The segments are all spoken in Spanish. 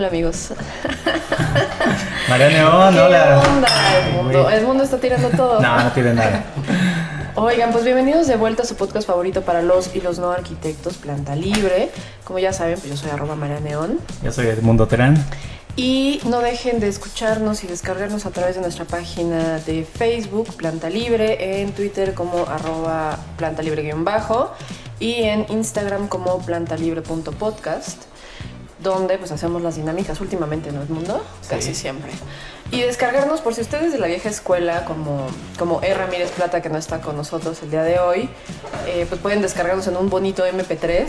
Hola amigos. María Neón, hola. ¿Qué onda? Edmundo? Edmundo está tirando todo. No, no tiene nada. Oigan, pues bienvenidos de vuelta a su podcast favorito para los y los no arquitectos, Planta Libre. Como ya saben, pues yo soy arroba María Neón. Yo soy Edmundo Terán. Y no dejen de escucharnos y descargarnos a través de nuestra página de Facebook, Planta Libre, en Twitter como arroba planta libre-bajo y en Instagram como plantalibre.podcast donde pues hacemos las dinámicas últimamente, ¿no, Edmundo? Casi siempre. Y descargarnos por si ustedes de la vieja escuela, como, como E. Ramírez Plata, que no está con nosotros el día de hoy, eh, pues pueden descargarnos en un bonito MP3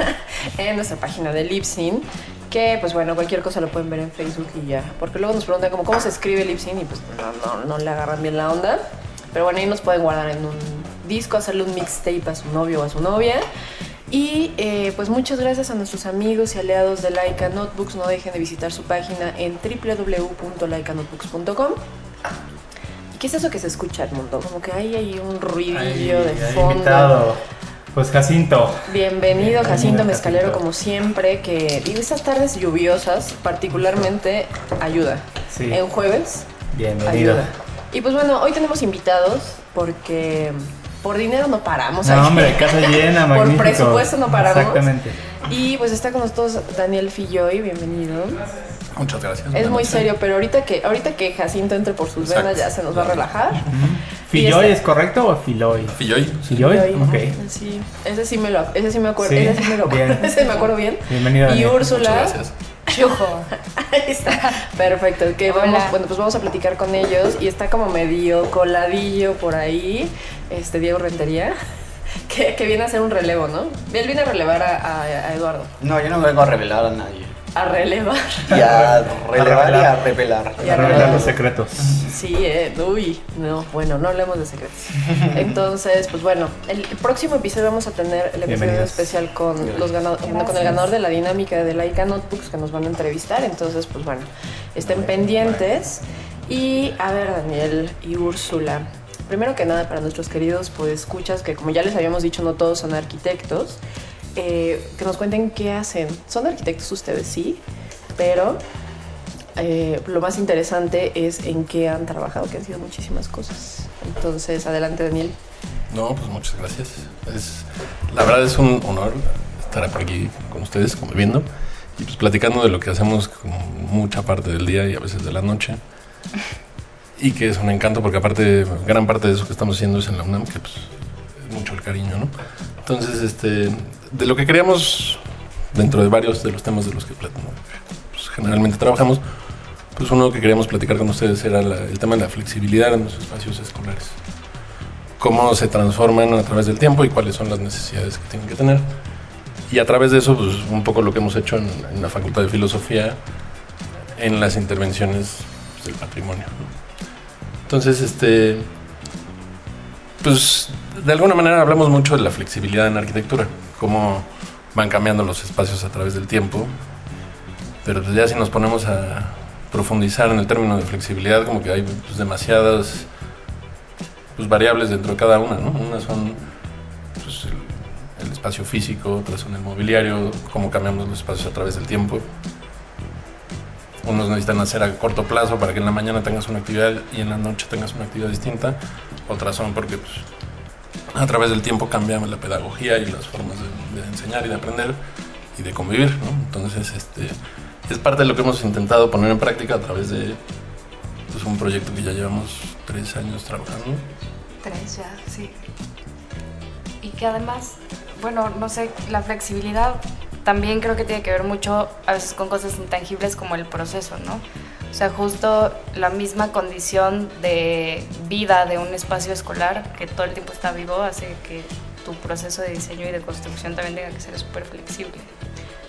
en nuestra página de Lipsin, que pues bueno, cualquier cosa lo pueden ver en Facebook y ya. Porque luego nos preguntan como cómo se escribe Lipsin y pues no, no, no le agarran bien la onda. Pero bueno, ahí nos pueden guardar en un disco, hacerle un mixtape a su novio o a su novia. Y eh, pues muchas gracias a nuestros amigos y aliados de Laika Notebooks. No dejen de visitar su página en www.laikanotebooks.com. ¿Y qué es eso que se escucha, Edmundo? Como que hay ahí un ruidillo Ahí, de fondo. invitado. Pues Jacinto. Bienvenido, Jacinto Bienvenido, Mezcalero, Jacinto. como siempre, que y estas tardes lluviosas particularmente ayuda. Sí. En jueves Bienvenido. ayuda. Y pues bueno, hoy tenemos invitados porque por dinero no paramos. No, aquí. hombre, casa llena, Por magnífico. presupuesto no paramos. Exactamente. Y pues está con nosotros Daniel Filloy, bienvenido. Muchas gracias. Es muy serio, pero ahorita que ahorita que Jacinto entre por sus Exacto. venas ya se nos va a relajar. ¿Filloy este- es correcto o Filoy? Filloy. ¿Filloy? Filloy, Ok. Sí, ese sí me lo ese sí me acuerdo, Sí, ese sí me lo bien. ese me acuerdo bien. Bienvenido, Y Daniel. Úrsula. Muchas gracias. Ahí está. Perfecto. Que Hola. vamos, bueno, pues vamos a platicar con ellos y está como medio coladillo por ahí, este Diego Rentería, que, que viene a hacer un relevo, ¿no? Él viene a relevar a, a- a Eduardo. No, yo no vengo a revelar a nadie. A relevar. Y a relevar y revelar. a revelar. Y a revelar los secretos. Sí, eh, uy, no, bueno, no hablemos de secretos. Entonces, pues bueno, el próximo episodio vamos a tener el episodio especial con los ganado- con el ganador de la dinámica de Laika Notebooks que nos van a entrevistar. Entonces, pues bueno, estén pendientes. Y a ver, Daniel y Úrsula. Primero que nada, para nuestros queridos pues escuchas, que como ya les habíamos dicho, no todos son arquitectos, eh, que nos cuenten qué hacen. ¿Son arquitectos ustedes? Sí, pero eh, lo más interesante es en qué han trabajado, que han sido muchísimas cosas. Entonces, adelante, Daniel. No, pues muchas gracias. Es, la verdad es un honor estar por aquí con ustedes conviviendo y pues platicando de lo que hacemos mucha parte del día y a veces de la noche. Y que es un encanto porque aparte gran parte de eso que estamos haciendo es en la UNAM, que pues es mucho el cariño, ¿no? Entonces, este, de lo que queríamos dentro de varios de los temas de los que pues, generalmente trabajamos, pues uno que queríamos platicar con ustedes era la- el tema de la flexibilidad en los espacios escolares. Cómo se transforman a través del tiempo y cuáles son las necesidades que tienen que tener. Y a través de eso, pues un poco lo que hemos hecho en, en la Facultad de Filosofía, en las intervenciones pues, del patrimonio. Entonces, este, pues de alguna manera hablamos mucho de la flexibilidad en arquitectura, cómo van cambiando los espacios a través del tiempo, pero pues ya si nos ponemos a profundizar en el término de flexibilidad, como que hay pues, demasiadas pues, variables dentro de cada una, ¿no? Unas son pues, el, el espacio físico, otras son el mobiliario, cómo cambiamos los espacios a través del tiempo. Unos necesitan hacer a corto plazo para que en la mañana tengas una actividad y en la noche tengas una actividad distinta. Otras son porque pues, a través del tiempo cambiamos la pedagogía y las formas de, enseñar y de aprender y de convivir. ¿no? Entonces, este, es parte de lo que hemos intentado poner en práctica a través de pues, un proyecto que ya llevamos tres años trabajando. Tres ya, sí. Y que además, bueno, no sé, la flexibilidad también creo que tiene que ver mucho a veces con cosas intangibles como el proceso, ¿no? O sea, justo la misma condición de vida de un espacio escolar que todo el tiempo está vivo hace que tu proceso de diseño y de construcción también tenga que ser súper flexible.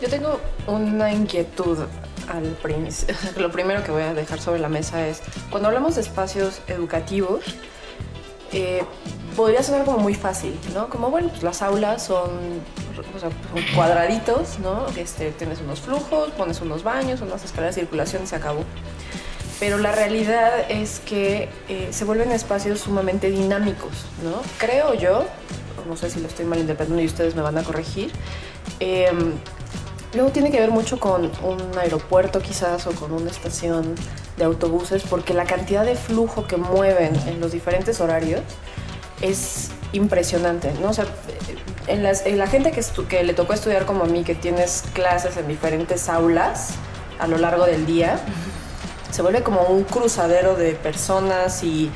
Yo tengo una inquietud al principio. Lo primero que voy a dejar sobre la mesa es, cuando hablamos de espacios educativos, eh, podría sonar como muy fácil, ¿no? Como, bueno, pues las aulas son, o sea, son cuadraditos, ¿no? Este, tienes unos flujos, pones unos baños, unas escaleras de circulación y se acabó. Pero la realidad es que eh, se vuelven espacios sumamente dinámicos, ¿no? Creo yo, no sé si lo estoy malinterpretando y ustedes me van a corregir, em, Luego tiene que ver mucho con un aeropuerto quizás o con una estación de autobuses porque la cantidad de flujo que mueven en los diferentes horarios es impresionante, ¿no? O sea, en, las- en la gente que, que le tocó estudiar como a mí, que tienes clases en diferentes aulas a lo largo del día, se vuelve como un cruzadero de personas y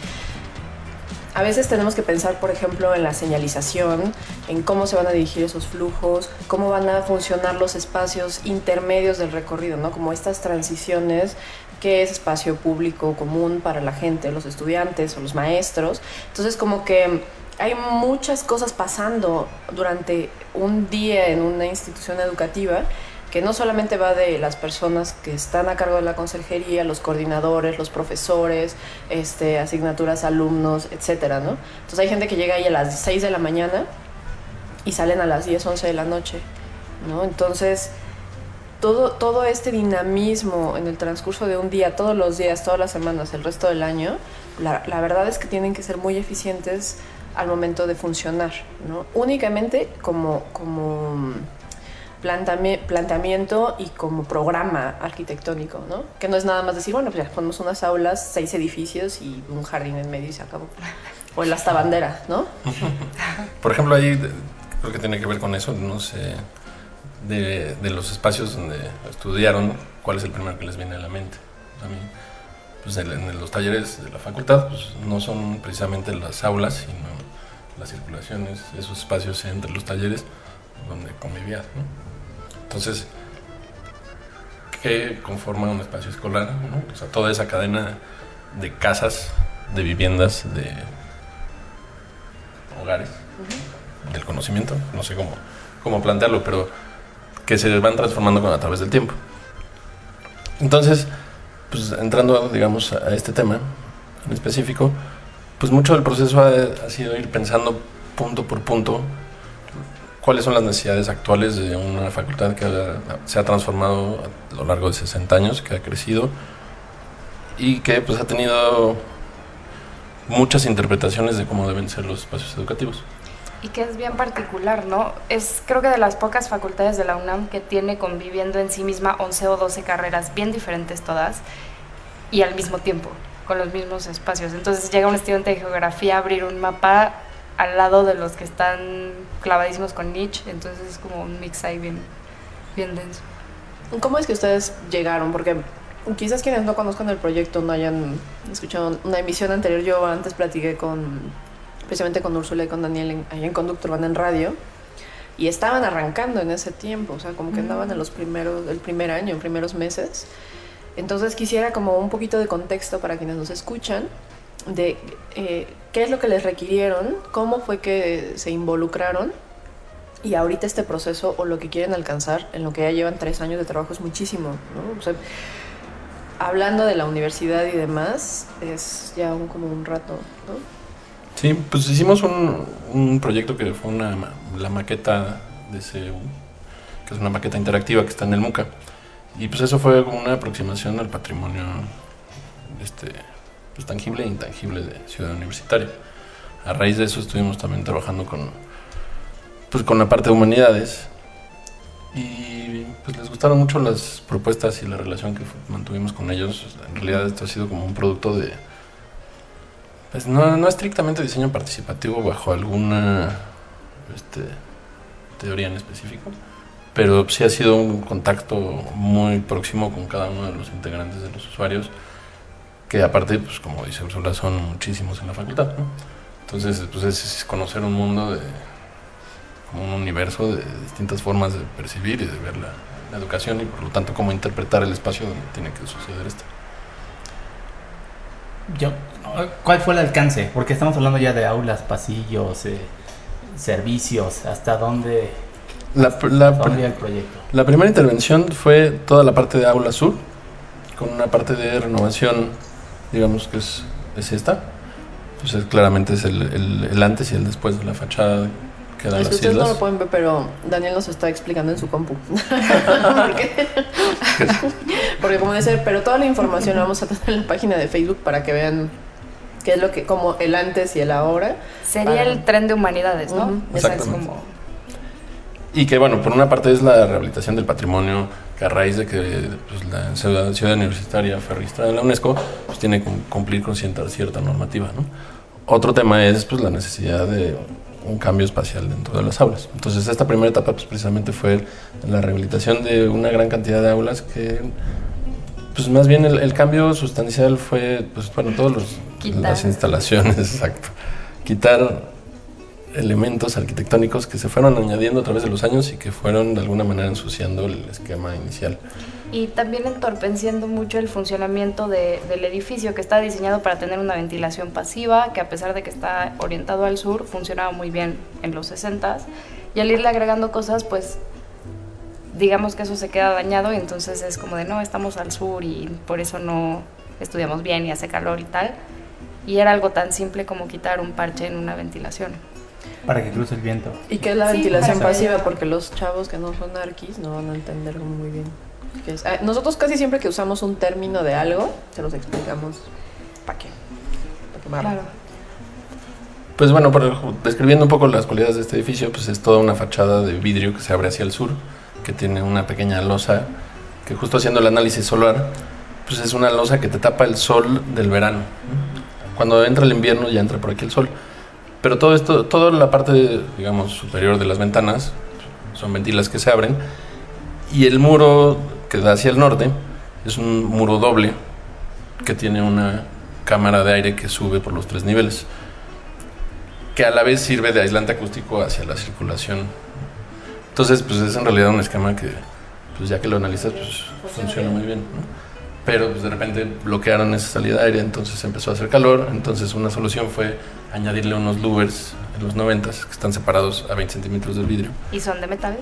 a veces tenemos que pensar, por ejemplo, en la señalización, en cómo se van a dirigir esos flujos, cómo van a funcionar los espacios intermedios del recorrido, ¿no? Como estas transiciones, qué es espacio público común para la gente, los estudiantes o los maestros. Entonces, como que hay muchas cosas pasando durante un día en una institución educativa que no solamente va de las personas que están a cargo de la consejería, los coordinadores, los profesores, este, asignaturas, alumnos, etcétera, ¿no? Entonces hay gente que llega ahí a las 6 de la mañana y salen a las 10, 11 de la noche, ¿no? Entonces, todo, todo este dinamismo en el transcurso de un día, todos los días, todas las semanas, el resto del año, la, la verdad es que tienen que ser muy eficientes al momento de funcionar, ¿no? Únicamente como, como plantame- planteamiento y como programa arquitectónico, ¿no? Que no es nada más decir, bueno, pues ya ponemos unas aulas, seis edificios y un jardín en medio y se acabó. O el hasta bandera, ¿no? Por ejemplo, ahí creo que tiene que ver con eso, no sé, de, de los espacios donde estudiaron, cuál es el primero que les viene a la mente. A mí, pues en, en los talleres de la facultad, pues no son precisamente las aulas, sino las circulaciones, esos espacios entre los talleres donde convivías, ¿no? Entonces, ¿qué conforma un espacio escolar? no? O sea, toda esa cadena de casas, de viviendas, de hogares, del conocimiento, no sé cómo, cómo plantearlo, pero que se van transformando con, a través del tiempo. Entonces, pues entrando, digamos, a este tema en específico, pues mucho del proceso ha, ha sido ir pensando punto por punto cuáles son las necesidades actuales de una facultad que se ha transformado a lo largo de 60 años, que ha crecido y que pues ha tenido muchas interpretaciones de cómo deben ser los espacios educativos. Y que es bien particular, ¿no? Es creo que de las pocas facultades de la UNAM que tiene conviviendo en sí misma 11 o 12 carreras bien diferentes todas y al mismo tiempo, con los mismos espacios. Entonces llega un estudiante de geografía a abrir un mapa al lado de los que están clavadísimos con Nietzsche, entonces es como un mix ahí bien, bien denso. ¿Cómo es que ustedes llegaron? Porque quizás quienes no conozcan el proyecto no hayan escuchado una emisión anterior. Yo antes platiqué con, precisamente con Úrsula y con Daniel en, ahí en Conductor Van en radio. Y estaban arrancando en ese tiempo, o sea, como que andaban en los primeros, el primer año, en primeros meses. Entonces quisiera como un poquito de contexto para quienes nos escuchan de eh, qué es lo que les requirieron, cómo fue que se involucraron y ahorita este proceso o lo que quieren alcanzar en lo que ya llevan tres años de trabajo es muchísimo, ¿no? O sea, hablando de la universidad y demás, es ya un, como un rato, ¿no? Sí, pues hicimos un, un proyecto que fue una, la maqueta de CEU, que es una maqueta interactiva que está en el MUCA. Y pues eso fue como una aproximación al patrimonio este, pues, tangible e intangible de Ciudad Universitaria. A raíz de eso estuvimos también trabajando con, pues, con la parte de humanidades. Y pues les gustaron mucho las propuestas y la relación que mantuvimos con ellos. En realidad esto ha sido como un producto de, pues no, no estrictamente diseño participativo bajo alguna este, teoría en específico, pero sí ha sido un contacto muy próximo con cada uno de los integrantes de los usuarios, que aparte, pues como dice Ursula, son muchísimos en la facultad. ¿no? Entonces, pues es, conocer un mundo de un universo de distintas formas de percibir y de ver la, la educación y por lo tanto cómo interpretar el espacio donde tiene que suceder esto. Yo, ¿Cuál fue el alcance? Porque estamos hablando ya de aulas, pasillos, eh, servicios, hasta dónde, La, la- hasta dónde el proyecto. la primera intervención fue toda la parte de Aula Sur, con una parte de renovación, digamos que es, es esta. Entonces claramente es el, el- el antes y el después de la fachada que dan Es que las ustedes no islas. lo pueden ver, pero Daniel nos está explicando en su compu. porque, porque como dice, pero toda la información la vamos a tener en la página de Facebook para que vean qué es lo que, como el antes y el ahora. Sería Para- el tren de humanidades, ¿no? Es exactamente. como Y que bueno, por una parte es la rehabilitación del patrimonio, que a raíz de que pues, la ciudad, ciudad universitaria fue registrada en la UNESCO, pues tiene que cumplir con cierta, cierta normativa. ¿no? Otro tema es pues, la necesidad de un cambio espacial dentro de las aulas. Entonces esta primera etapa pues, precisamente fue la rehabilitación de una gran cantidad de aulas que pues más bien el, el cambio sustancial fue pues bueno todos los Quitar. las instalaciones exacto quitar elementos arquitectónicos que se fueron añadiendo a través de los años y que fueron de alguna manera ensuciando el esquema inicial. Y también entorpeciendo mucho el funcionamiento de- del edificio, que está diseñado para tener una ventilación pasiva, que a pesar de que está orientado al sur, funcionaba muy bien en los 60 Y al irle agregando cosas, pues digamos que eso se queda dañado y entonces es como de no, estamos al sur y por eso no estudiamos bien y hace calor y tal. Y era algo tan simple como quitar un parche en una ventilación. Para que cruce el viento. Y que es la Sí, ventilación pasiva, porque los chavos que no son arquis no van a entender muy bien. qué es. Ah, Nosotros casi siempre que usamos un término de algo, se los explicamos para qué. Para quemarlo. Claro. Pues bueno, por- describiendo un poco las cualidades de este edificio, pues es toda una fachada de vidrio que se abre hacia el sur, que tiene una pequeña losa, que justo haciendo el análisis solar, pues es una losa que te tapa el sol del verano. Cuando entra el invierno ya entra por aquí el sol. Pero todo esto, toda la parte, digamos, superior de las ventanas, son ventilas que se abren, y el muro que da hacia el norte es un muro doble que tiene una cámara de aire que sube por los tres niveles que a la vez sirve de aislante acústico hacia la circulación. Entonces, pues es en realidad un esquema que, pues ya que lo analizas, pues funciona muy bien. ¿no? Pero pues de repente bloquearon esa salida de aire, entonces empezó a hacer calor. Entonces una solución fue añadirle unos louvers en los 90 que están separados a 20 centímetros del vidrio, ¿Y son de metal?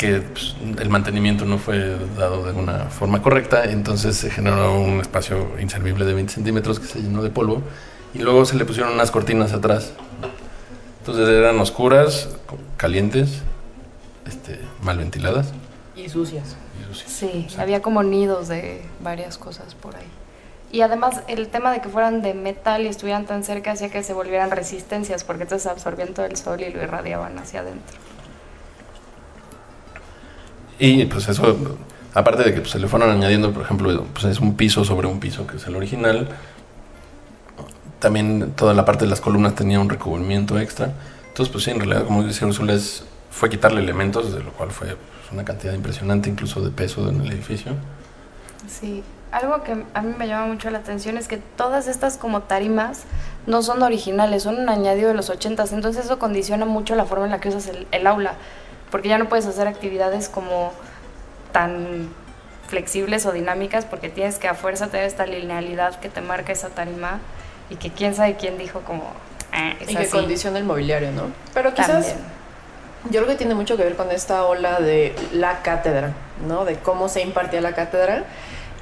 que pues, el mantenimiento no fue dado de una forma correcta, entonces se generó un espacio inservible de 20 centímetros que se llenó de polvo y luego se le pusieron unas cortinas atrás. Entonces eran oscuras, calientes, este, mal ventiladas. Y sucias. Sí, había como nidos de varias cosas por ahí. Y además el tema de que fueran de metal y estuvieran tan cerca hacía que se volvieran resistencias, porque entonces absorbían todo el sol y lo irradiaban hacia adentro. Y pues eso, aparte de que pues, se le fueron añadiendo, por ejemplo, pues es un piso sobre un piso, que es el original. También toda la parte de las columnas tenía un recubrimiento extra. Entonces, pues sí, en realidad, como dice Úrsula, es- fue quitarle elementos, de lo cual fue pues, una cantidad impresionante incluso de peso en el edificio. Sí, algo que a mí me llama mucho la atención es que todas estas como tarimas no son originales, son un añadido de los ochentas, entonces eso condiciona mucho la forma en la que usas el, el aula, porque ya no puedes hacer actividades como tan flexibles o dinámicas porque tienes que a fuerza tener esta linealidad que te marca esa tarima y que quién sabe quién dijo como "Ah, es Y que así". condiciona el mobiliario, ¿no? Pero quizás También. Yo creo que tiene mucho que ver con esta ola de la cátedra, ¿no? De cómo se impartía la cátedra.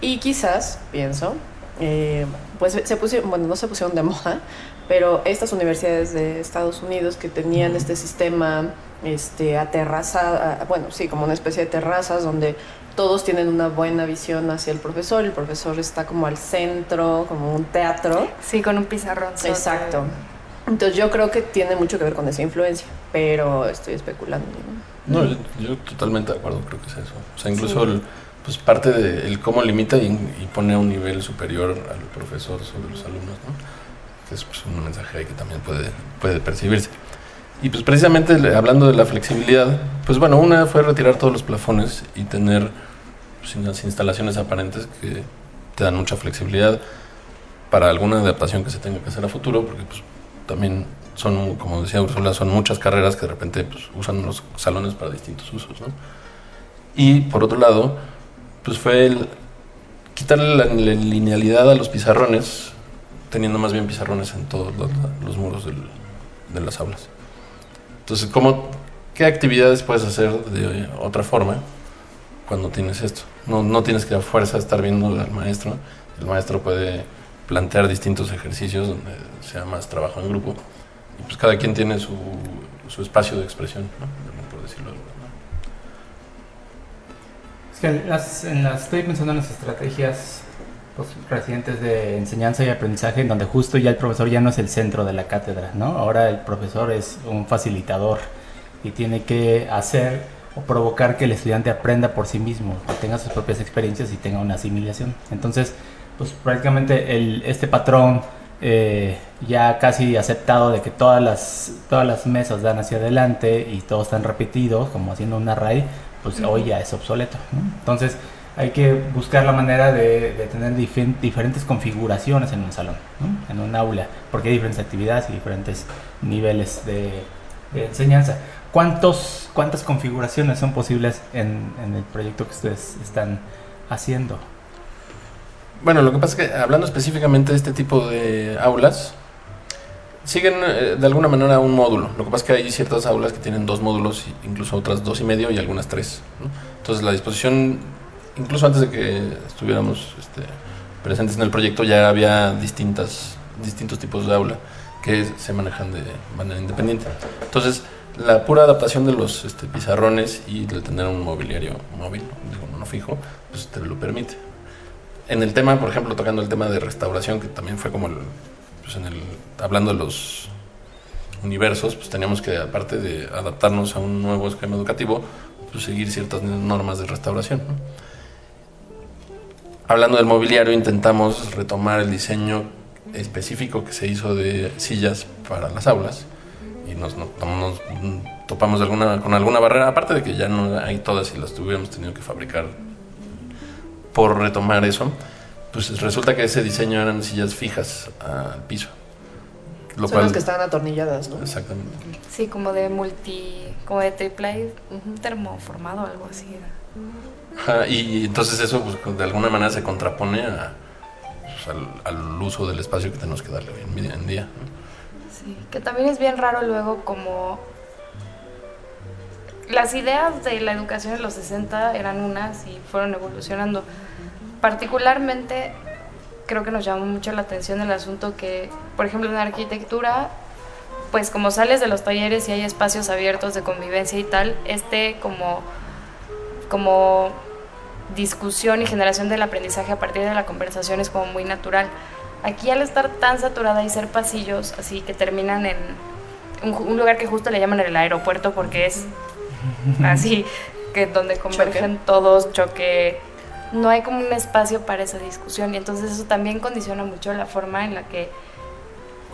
Y quizás, pienso, eh, pues se pusieron, bueno, no se pusieron de moda, pero estas universidades de Estados Unidos que tenían este sistema este, aterrazada, bueno, sí, como una especie de terrazas donde todos tienen una buena visión hacia el profesor, el profesor está como al centro, como un teatro. Sí, con un pizarrón. Exacto. Entonces yo creo que tiene mucho que ver con esa influencia, pero estoy especulando. ¿no? No, yo, yo totalmente de acuerdo, creo que es eso. O sea, incluso el, pues parte de el cómo limita y, y pone a un nivel superior al profesor sobre los alumnos, ¿no? Que es pues, un mensaje ahí que también puede, puede percibirse. Y pues precisamente hablando de la flexibilidad, pues bueno, una fue retirar todos los plafones y tener pues, unas instalaciones aparentes que te dan mucha flexibilidad para alguna adaptación que se tenga que hacer a futuro, porque pues también son, como decía Ursula, son muchas carreras que de repente pues, usan los salones para distintos usos, ¿no? Y por otro lado, pues fue el quitarle la, la linealidad a los pizarrones, teniendo más bien pizarrones en todos los, los muros del- de las aulas. Entonces, ¿cómo, ¿qué actividades puedes hacer de otra forma cuando tienes esto? No, no tienes que a fuerza estar viendo al maestro. El maestro puede plantear distintos ejercicios donde sea más trabajo en grupo. Y pues cada quien tiene su, su espacio de expresión, ¿no? por decirlo manera. Es que en las, en las- estoy pensando en las estrategias pues, recientes de enseñanza y aprendizaje en donde justo ya el profesor ya no es el centro de la cátedra, ¿no? Ahora el profesor es un facilitador y tiene que hacer o provocar que el estudiante aprenda por sí mismo, que tenga sus propias experiencias y tenga una asimilación. Entonces, pues prácticamente el, este patrón eh, ya casi aceptado de que todas las, todas las mesas dan hacia adelante y todos están repetidos, como haciendo un array, pues hoy ya es obsoleto. ¿no? Entonces hay que buscar la manera de, de tener diferentes configuraciones en un salón, ¿no? en un aula, porque hay diferentes actividades y diferentes niveles de, de enseñanza. ¿Cuántos, ¿Cuántas configuraciones son posibles en, en el proyecto que ustedes están haciendo? Bueno, lo que pasa es que hablando específicamente de este tipo de aulas, siguen eh, de alguna manera un módulo. Lo que pasa es que hay ciertas aulas que tienen dos módulos, incluso otras dos y medio y algunas tres. Entonces la disposición, incluso antes de que estuviéramos este, presentes en el proyecto, ya había distintas, distintos tipos de aula que se manejan de manera independiente. Entonces, la pura adaptación de los este, pizarrones y de tener un mobiliario móvil, digo, no fijo, pues te lo permite en el tema, por ejemplo, tocando el tema de restauración, que también fue como el, pues en el, hablando de los universos, pues teníamos que, aparte de adaptarnos a un nuevo esquema educativo, pues seguir ciertas normas de restauración. Hablando del mobiliario, intentamos retomar el diseño específico que se hizo de sillas para las aulas y nos, no- nos topamos alguna, con alguna barrera, aparte de que ya no hay todas y las tuviéramos tenido que fabricar por retomar eso, pues resulta que ese diseño eran sillas fijas al piso. Lo Son cual, las que estaban atornilladas, ¿no? Exactamente. Sí, como de multi, como de triple termoformado, algo así era. Ajá, y entonces eso pues, de alguna manera se contrapone a, pues, al, al uso del espacio que tenemos que darle hoy en día- en día. ¿no? Sí, que también es bien raro luego como las ideas de la educación en los 60 eran unas y fueron evolucionando. Particularmente creo que nos llamó mucho la atención el asunto que, por ejemplo, en arquitectura, pues como sales de los talleres y hay espacios abiertos de convivencia y tal, este como, como discusión y generación del aprendizaje a partir de la conversación es como muy natural. Aquí al estar tan saturada y ser pasillos, así que terminan en un, un lugar que justo le llaman el aeropuerto porque es así, que donde convergen todos, choque, no hay como un espacio para esa discusión y entonces eso también condiciona mucho la forma en la que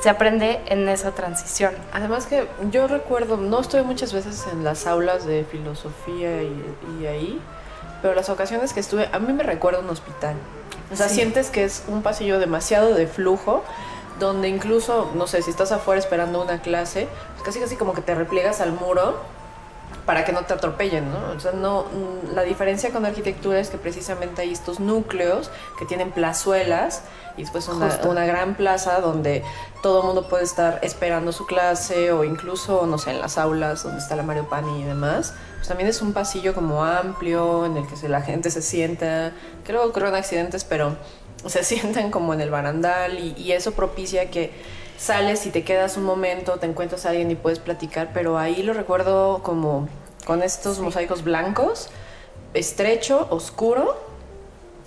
se aprende en esa transición. Además que yo recuerdo, no estoy muchas veces en las aulas de filosofía y, y ahí, pero las ocasiones que estuve, a mí me recuerda un hospital. O sea, Sí. sientes que es un pasillo demasiado de flujo, donde incluso, no sé, si estás afuera esperando una clase, pues casi casi como que te repliegas al muro para que no te atropellen, ¿no? O sea, no, mm, la diferencia con arquitectura es que precisamente hay estos núcleos que tienen plazuelas y después una, gran plaza donde todo el mundo puede estar esperando su clase o incluso, no sé, en las aulas donde está la Mario Pani y demás. Pues también es un pasillo como amplio en el que la gente se sienta, que luego ocurren accidentes, pero se sientan como en el barandal y, y eso propicia que sales y te quedas un momento, te encuentras a alguien y puedes platicar, pero ahí lo recuerdo como con estos mosaicos blancos, estrecho, oscuro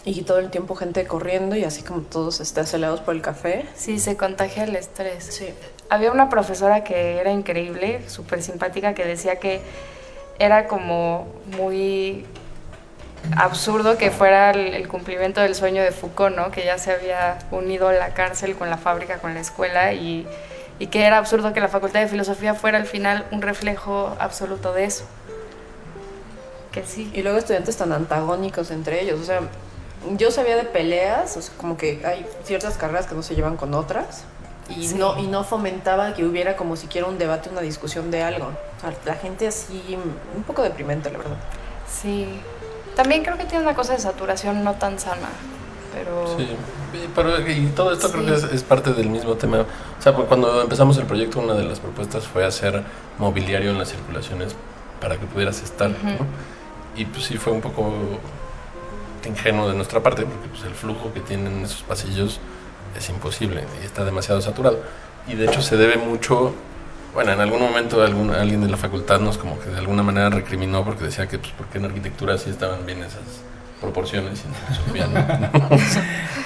y todo el tiempo gente corriendo y así como todos están acelerados por el café. Sí, se contagia el estrés. Sí. Había una profesora que era increíble, súper simpática, que decía que era como muy absurdo que fuera el, el cumplimiento del sueño de Foucault, ¿no? Que ya se había unido la cárcel con la fábrica, con la escuela y, y que era absurdo que la Facultad de Filosofía fuera al final un reflejo absoluto de eso. Que sí. Y luego estudiantes tan antagónicos entre ellos. O sea, yo sabía de peleas, o sea, como que hay ciertas carreras que no se llevan con otras. Y, Sí. no, y no fomentaba que hubiera como siquiera un debate, una discusión de algo. O sea, la gente así, un poco deprimente, la verdad. Sí. También creo que tiene una cosa de saturación no tan sana. Pero Sí, pero y todo esto creo que es, es parte del mismo tema. O sea, cuando empezamos el proyecto, una de las propuestas fue hacer mobiliario en las circulaciones para que pudieras estar, Ujú. ¿no? Y pues sí fue un poco ingenuo de nuestra parte, porque pues el flujo que tienen esos pasillos es imposible y está demasiado saturado. Y de hecho se debe mucho, bueno, en algún momento algún, alguien de la facultad nos como que de alguna manera recriminó porque decía que pues porque en arquitectura sí estaban bien esas proporciones y en filosofía no.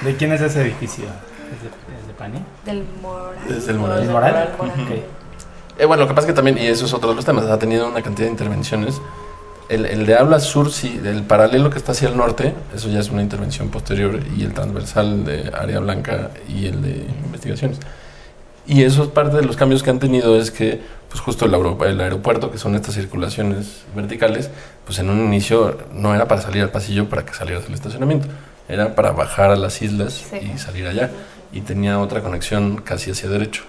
¿De quién es ese edificio? ¿Es de, es de Pani? del moral. Es del ¿Es Moral. Moral? Moral. Ok. Eh, bueno, lo que pasa es que también, y eso es otro de los temas, ha tenido una cantidad de intervenciones. El, el de habla sur, sí, el paralelo que está hacia el norte, eso ya es una intervención posterior, y el transversal de área blanca y el de investigaciones. Y eso es parte de los cambios que han tenido, es que, pues justo el, el aeropuerto, que son estas circulaciones verticales, pues en un inicio no era para salir al pasillo para que salieras al estacionamiento, era para bajar a las islas Sí. y salir allá, y tenía otra conexión casi hacia derecho.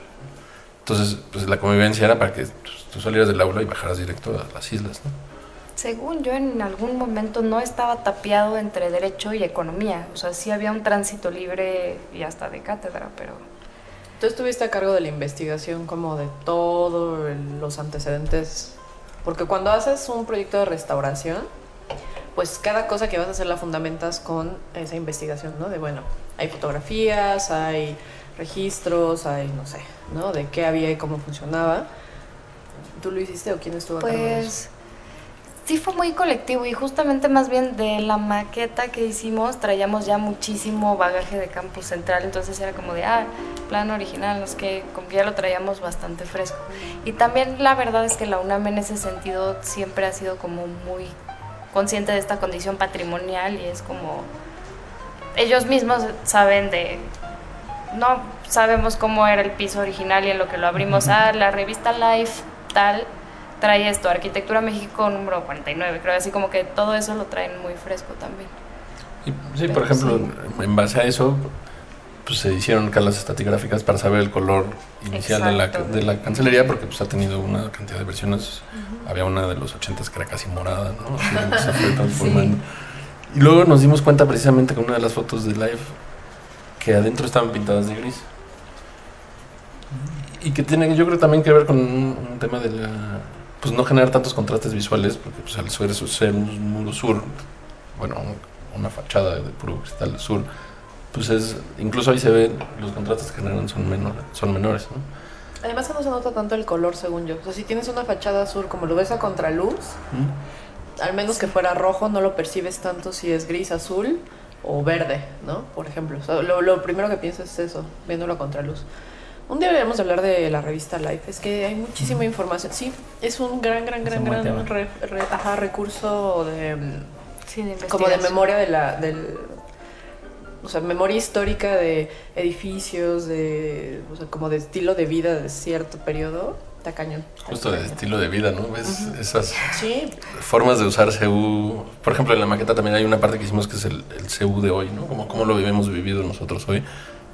Entonces, pues la convivencia era para que pues, tú salieras del aula y bajaras directo a las islas, ¿no? Según yo, en algún momento no estaba tapiado entre derecho y economía. O sea, sí había un tránsito libre y hasta de cátedra, pero Tú estuviste a cargo de la investigación como de todos los antecedentes, porque cuando haces un proyecto de restauración, pues cada cosa que vas a hacer la fundamentas con esa investigación, ¿no? De bueno, hay fotografías, hay registros, hay no sé, ¿no? De qué había y cómo funcionaba. ¿Tú lo hiciste o quién estuvo a cargo de eso? Sí fue muy colectivo y justamente más bien de la maqueta que hicimos traíamos ya muchísimo bagaje de campus central, entonces era como de, ah, plan original, no sé qué, como que ya lo traíamos bastante fresco. Y también la verdad es que la UNAM en ese sentido siempre ha sido como muy consciente de esta condición patrimonial y es como ellos mismos saben de no sabemos cómo era el piso original y en lo que lo abrimos a la revista Life tal trae esto Arquitectura México número 49 creo así como que todo eso lo traen muy fresco también sí, por ejemplo, sí. en base a eso, pues se hicieron calas estratigráficas para saber el color inicial de la, de la cancelería, porque pues ha tenido una cantidad de versiones. Había una de los 80 que era casi morada, ¿no? Así, se fue transformando. Y luego nos dimos cuenta precisamente con una de las fotos de live que adentro estaban pintadas de gris. Y que tiene, yo creo, también que ver con un, un tema de la. Pues no generar tantos contrastes visuales, porque pues, al ser, ser un muro sur, bueno, un- una fachada de puro cristal sur, pues es. Incluso ahí se ven, los contrastes que generan son, menor, son menores, ¿no? Además no se nota tanto el color, según yo. O sea, si tienes una fachada azul como lo ves a contraluz, al menos que fuera rojo, no lo percibes tanto si es gris, azul o verde, ¿no? Por ejemplo. O sea, lo, lo primero que piensas es eso, viéndolo a contraluz. Un día deberíamos hablar de la revista Life. Es que hay muchísima información. Sí, es un gran, gran, gran, gran re- re- ajá, recurso de... mm, sí de como de memoria de la del o sea memoria histórica de edificios de o sea como de estilo de vida de cierto periodo está cañón Justo de estilo de vida, ¿no? Ves esas sí formas de usar CU. Por ejemplo, en la maqueta también hay una parte que hicimos que es el, el CU de hoy, ¿no? Como cómo lo hemos vivido nosotros hoy.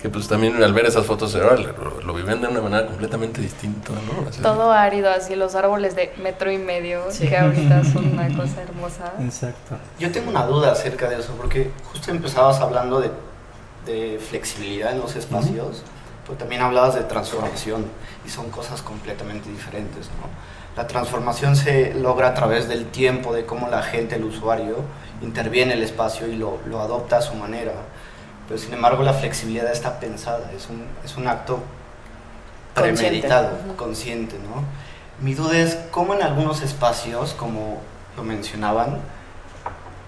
Que pues también al ver esas fotos, ahora lo, lo viven de una manera completamente distinta, ¿no? Así- todo árido así los árboles de metro y medio Sí. que ahorita son una cosa hermosa Exacto. Yo tengo una duda acerca de eso, porque justo empezabas hablando de, de flexibilidad en los espacios, pero también hablabas de transformación, y son cosas completamente diferentes, ¿no? La transformación se logra a través del tiempo, de cómo la gente, el usuario, interviene en el espacio y lo, lo adopta a su manera. Pero sin embargo la flexibilidad está pensada, es un, es un acto Consciente. premeditado, Ujú. consciente, ¿no? Mi duda es cómo en algunos espacios, como lo mencionaban,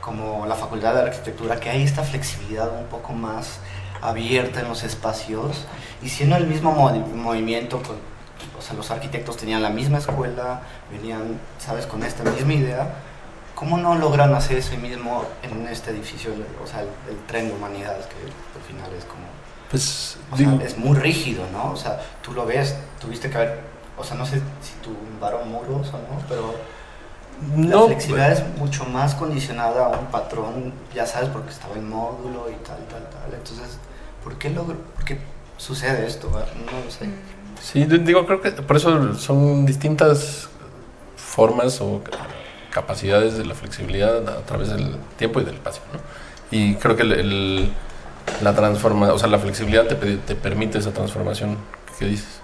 como la Facultad de Arquitectura, que hay esta flexibilidad un poco más abierta en los espacios, y siendo el mismo mo- movimiento, con, o sea, los arquitectos tenían la misma escuela, venían, ¿sabes?, con esta misma idea, ¿cómo no logran hacer eso mismo en este edificio, o sea, el, el tren de humanidades, que al final es como... Pues, O sea, digo, es muy rígido, ¿no? O sea, tú lo ves, tuviste que haber, o sea, no sé si tumbaron muros o no, pero la no, flexibilidad es mucho más condicionada a un patrón, ya sabes, porque estaba en módulo y tal, tal, tal. Entonces, ¿por qué, logro, por qué sucede esto? No lo sé. Sí, di- digo, creo que por eso son distintas formas o capacidades de la flexibilidad a través del tiempo y del espacio, ¿no? Y creo que el, el- la transforma, o sea, la flexibilidad te, te permite esa transformación que dices.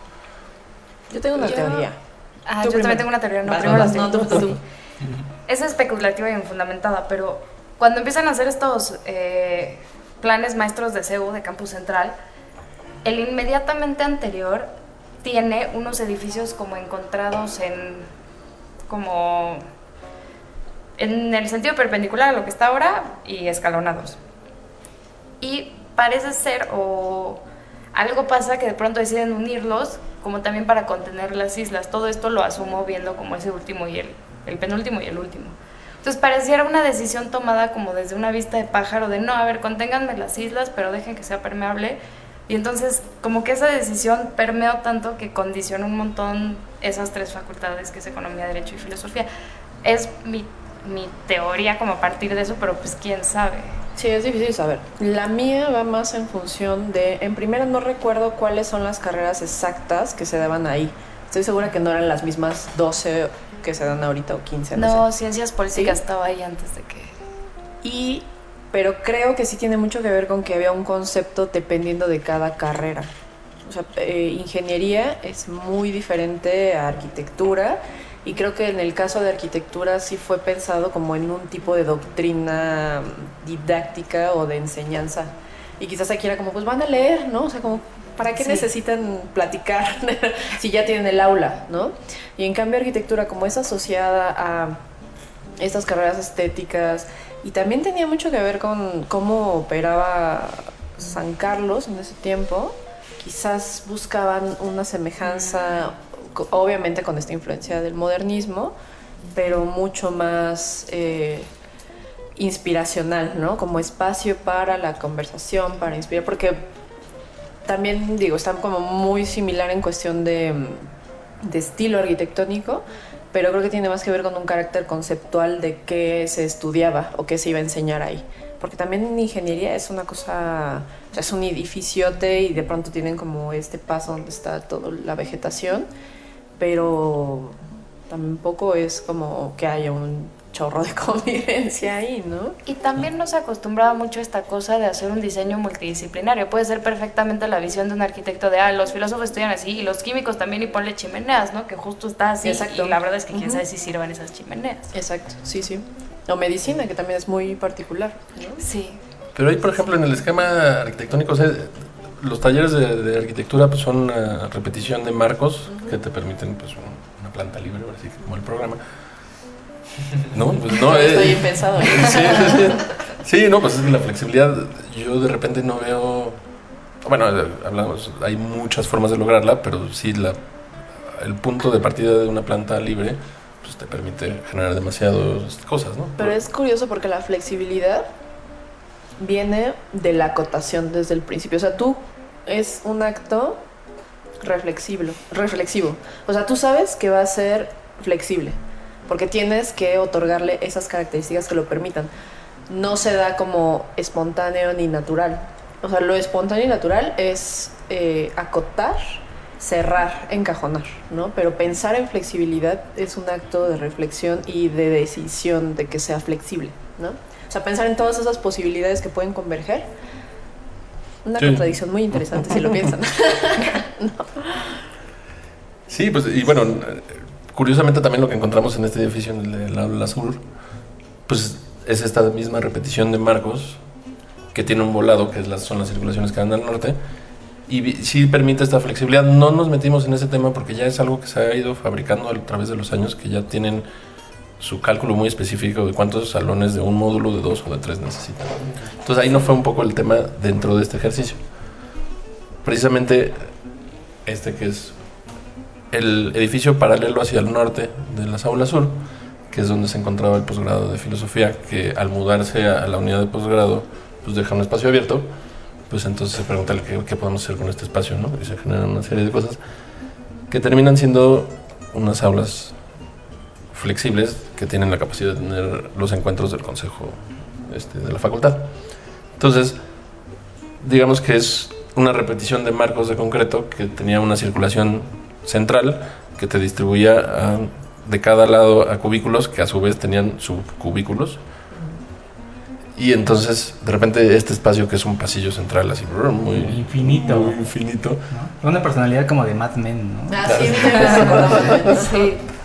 Yo tengo una Yo- teoría. Ah, yo primero. también tengo una teoría, no, Vas, primero no, tú, tú, tú. Es especulativa y infundamentada, pero cuando empiezan a hacer estos eh, planes maestros de CEU de Campus Central, el inmediatamente anterior tiene unos edificios como encontrados en como en el sentido perpendicular a lo que está ahora y escalonados. Y parece ser o algo pasa que de pronto deciden unirlos como también para contener las islas. Todo esto lo asumo viendo como ese último y el, el penúltimo y el último. Entonces pareciera una decisión tomada como desde una vista de pájaro de no, a ver, conténganme las islas, pero dejen que sea permeable. Y entonces como que esa decisión permeó tanto que condiciona un montón esas tres facultades que es economía, derecho y filosofía. Es mi, mi teoría como a partir de eso, pero pues quién sabe. Sí, es difícil saber. La mía va más en función de, en primera no recuerdo cuáles son las carreras exactas que se daban ahí. Estoy segura que no eran las mismas 12 que se dan ahorita o 15, no, No, sé. ciencias políticas ¿Sí? estaba ahí antes de que... Y, pero creo que sí tiene mucho que ver con que había un concepto dependiendo de cada carrera. O sea, eh, ingeniería es muy diferente a arquitectura y creo que en el caso de arquitectura sí fue pensado como en un tipo de doctrina didáctica o de enseñanza. Y quizás aquí era como, pues van a leer, ¿no? O sea, como, ¿para qué Sí. necesitan platicar si ya tienen el aula, ¿no? Y en cambio arquitectura como es asociada a estas carreras estéticas y también tenía mucho que ver con cómo operaba San Carlos en ese tiempo. Quizás buscaban una semejanza, obviamente con esta influencia del modernismo, pero mucho más eh, inspiracional, ¿no? Como espacio para la conversación, para inspirar, porque también digo, están como muy similar en cuestión de, mm, de estilo arquitectónico, pero creo que tiene más que ver con un carácter conceptual de qué se estudiaba o qué se iba a enseñar ahí. Porque también en ingeniería es una cosa, o sea, es un edificiote y de pronto tienen como este paso donde está toda la vegetación, pero tampoco es como que haya un chorro de convivencia ahí, ¿no? Y también no se acostumbraba mucho a esta cosa de hacer un diseño multidisciplinario. Puede ser perfectamente la visión de un arquitecto de, ah, los filósofos estudian así y los químicos también y ponle chimeneas, ¿no? Que justo está así. Exacto. Y la verdad es que quién sabe si sirvan esas chimeneas. Exacto, sí, sí. O medicina, que también es muy particular, ¿no? Sí. Pero ahí, por ejemplo, en el esquema arquitectónico, o sea, los talleres de, de arquitectura pues, son una repetición de marcos que te permiten pues, un- una planta libre, ahora sí que como el programa. No, pues no. Eh, bien pensado. Sí, sí, sí. Sí, no, pues es que la flexibilidad, yo de repente no veo. Bueno, eh, hablamos, hay muchas formas de lograrla, pero sí, la, el punto de partida de una planta libre pues te permite generar demasiadas cosas, ¿no? Pero es curioso porque la flexibilidad viene de la acotación desde el principio. O sea, tú es un acto reflexivo, reflexivo. O sea, tú sabes que va a ser flexible porque tienes que otorgarle esas características que lo permitan. No se da como espontáneo ni natural. O sea, lo espontáneo y natural es eh, acotar, cerrar, encajonar, ¿no? Pero pensar en flexibilidad es un acto de reflexión y de decisión de que sea flexible, ¿no? O sea, pensar en todas esas posibilidades que pueden converger. Una Sí. contradicción muy interesante si lo piensan. Sí, pues, y bueno, curiosamente también lo que encontramos en este edificio, en el del aula sur, pues es esta misma repetición de marcos que tiene un volado, que es las, son las circulaciones que van al norte, y sí permite esta flexibilidad. No nos metimos en ese tema porque ya es algo que se ha ido fabricando a través de los años, que ya tienen su cálculo muy específico de cuántos salones de un módulo de dos o de tres necesitan. Entonces ahí no fue un poco el tema dentro de este ejercicio. Precisamente este que es el edificio paralelo hacia el norte de las aulas sur, que es donde se encontraba el posgrado de filosofía, que al mudarse a la unidad de posgrado, pues deja un espacio abierto, pues entonces se pregunta qué, qué podemos hacer con este espacio, ¿no? Y se generan una serie de cosas que terminan siendo unas aulas flexibles que tienen la capacidad de tener los encuentros del consejo este, de la facultad. Entonces, digamos que es una repetición de marcos de concreto que tenía una circulación central que te distribuía a- de cada lado a cubículos que a su vez tenían subcubículos Y entonces, de repente, este espacio que es un pasillo central, así, muy Infinito. muy infinito. ¿no? Una personalidad como de Mad Men, ¿no? Ah, sí, me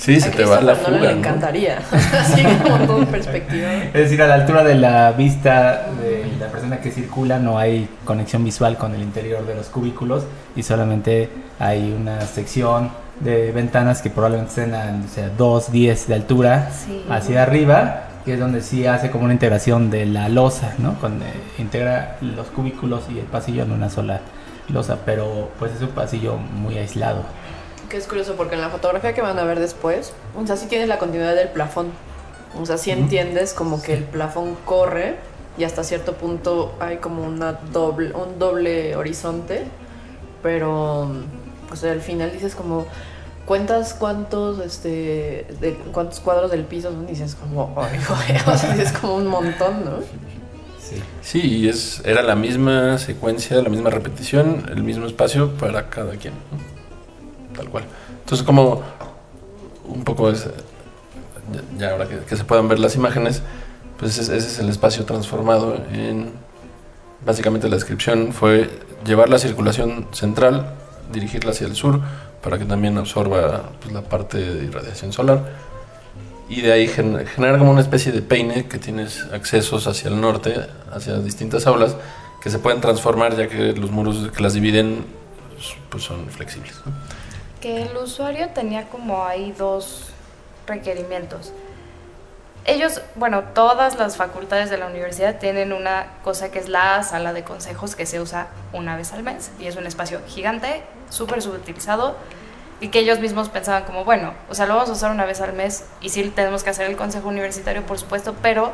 Sí. Sí, se A te va la fuga. le encantaría. Así como todo en perspectiva. Es decir, a la altura de la vista de la persona que circula no hay conexión visual con el interior de los cubículos y solamente hay una sección de ventanas que probablemente estén a o sea, 2, 10 de altura Sí. hacia arriba, que es donde sí hace como una integración de la losa, ¿no? Con, eh, integra los cubículos y el pasillo en una sola losa, pero pues es un pasillo muy aislado. Que es curioso porque en la fotografía que van a ver después, o sea, sí tienes la continuidad del plafón. O sea, sí entiendes como que el plafón corre y hasta cierto punto hay como una doble, un doble horizonte, pero pues al final dices como cuentas cuántos este de cuántos cuadros del piso son y dices como o sea, dices como un montón, ¿no? Sí. Sí, y es, era la misma secuencia, la misma repetición, el mismo espacio para cada quien. ¿no? Tal cual. Entonces, como un poco es. Ya, ahora que, que se puedan ver las imágenes, pues ese, ese es el espacio transformado en. Básicamente la descripción fue llevar la circulación central, dirigirla hacia el sur para que también absorba pues, la parte de irradiación solar y de ahí gen- generar como una especie de peine que tienes accesos hacia el norte, hacia distintas aulas que se pueden transformar ya que los muros que las dividen pues son flexibles. ¿no? Que el usuario tenía como ahí dos requerimientos. Ellos, bueno, todas las facultades de la universidad tienen una cosa que es la sala de consejos que se usa una vez al mes y es un espacio gigante, súper subutilizado y que ellos mismos pensaban como, bueno, o sea, lo vamos a usar una vez al mes y sí tenemos que hacer el consejo universitario, por supuesto, pero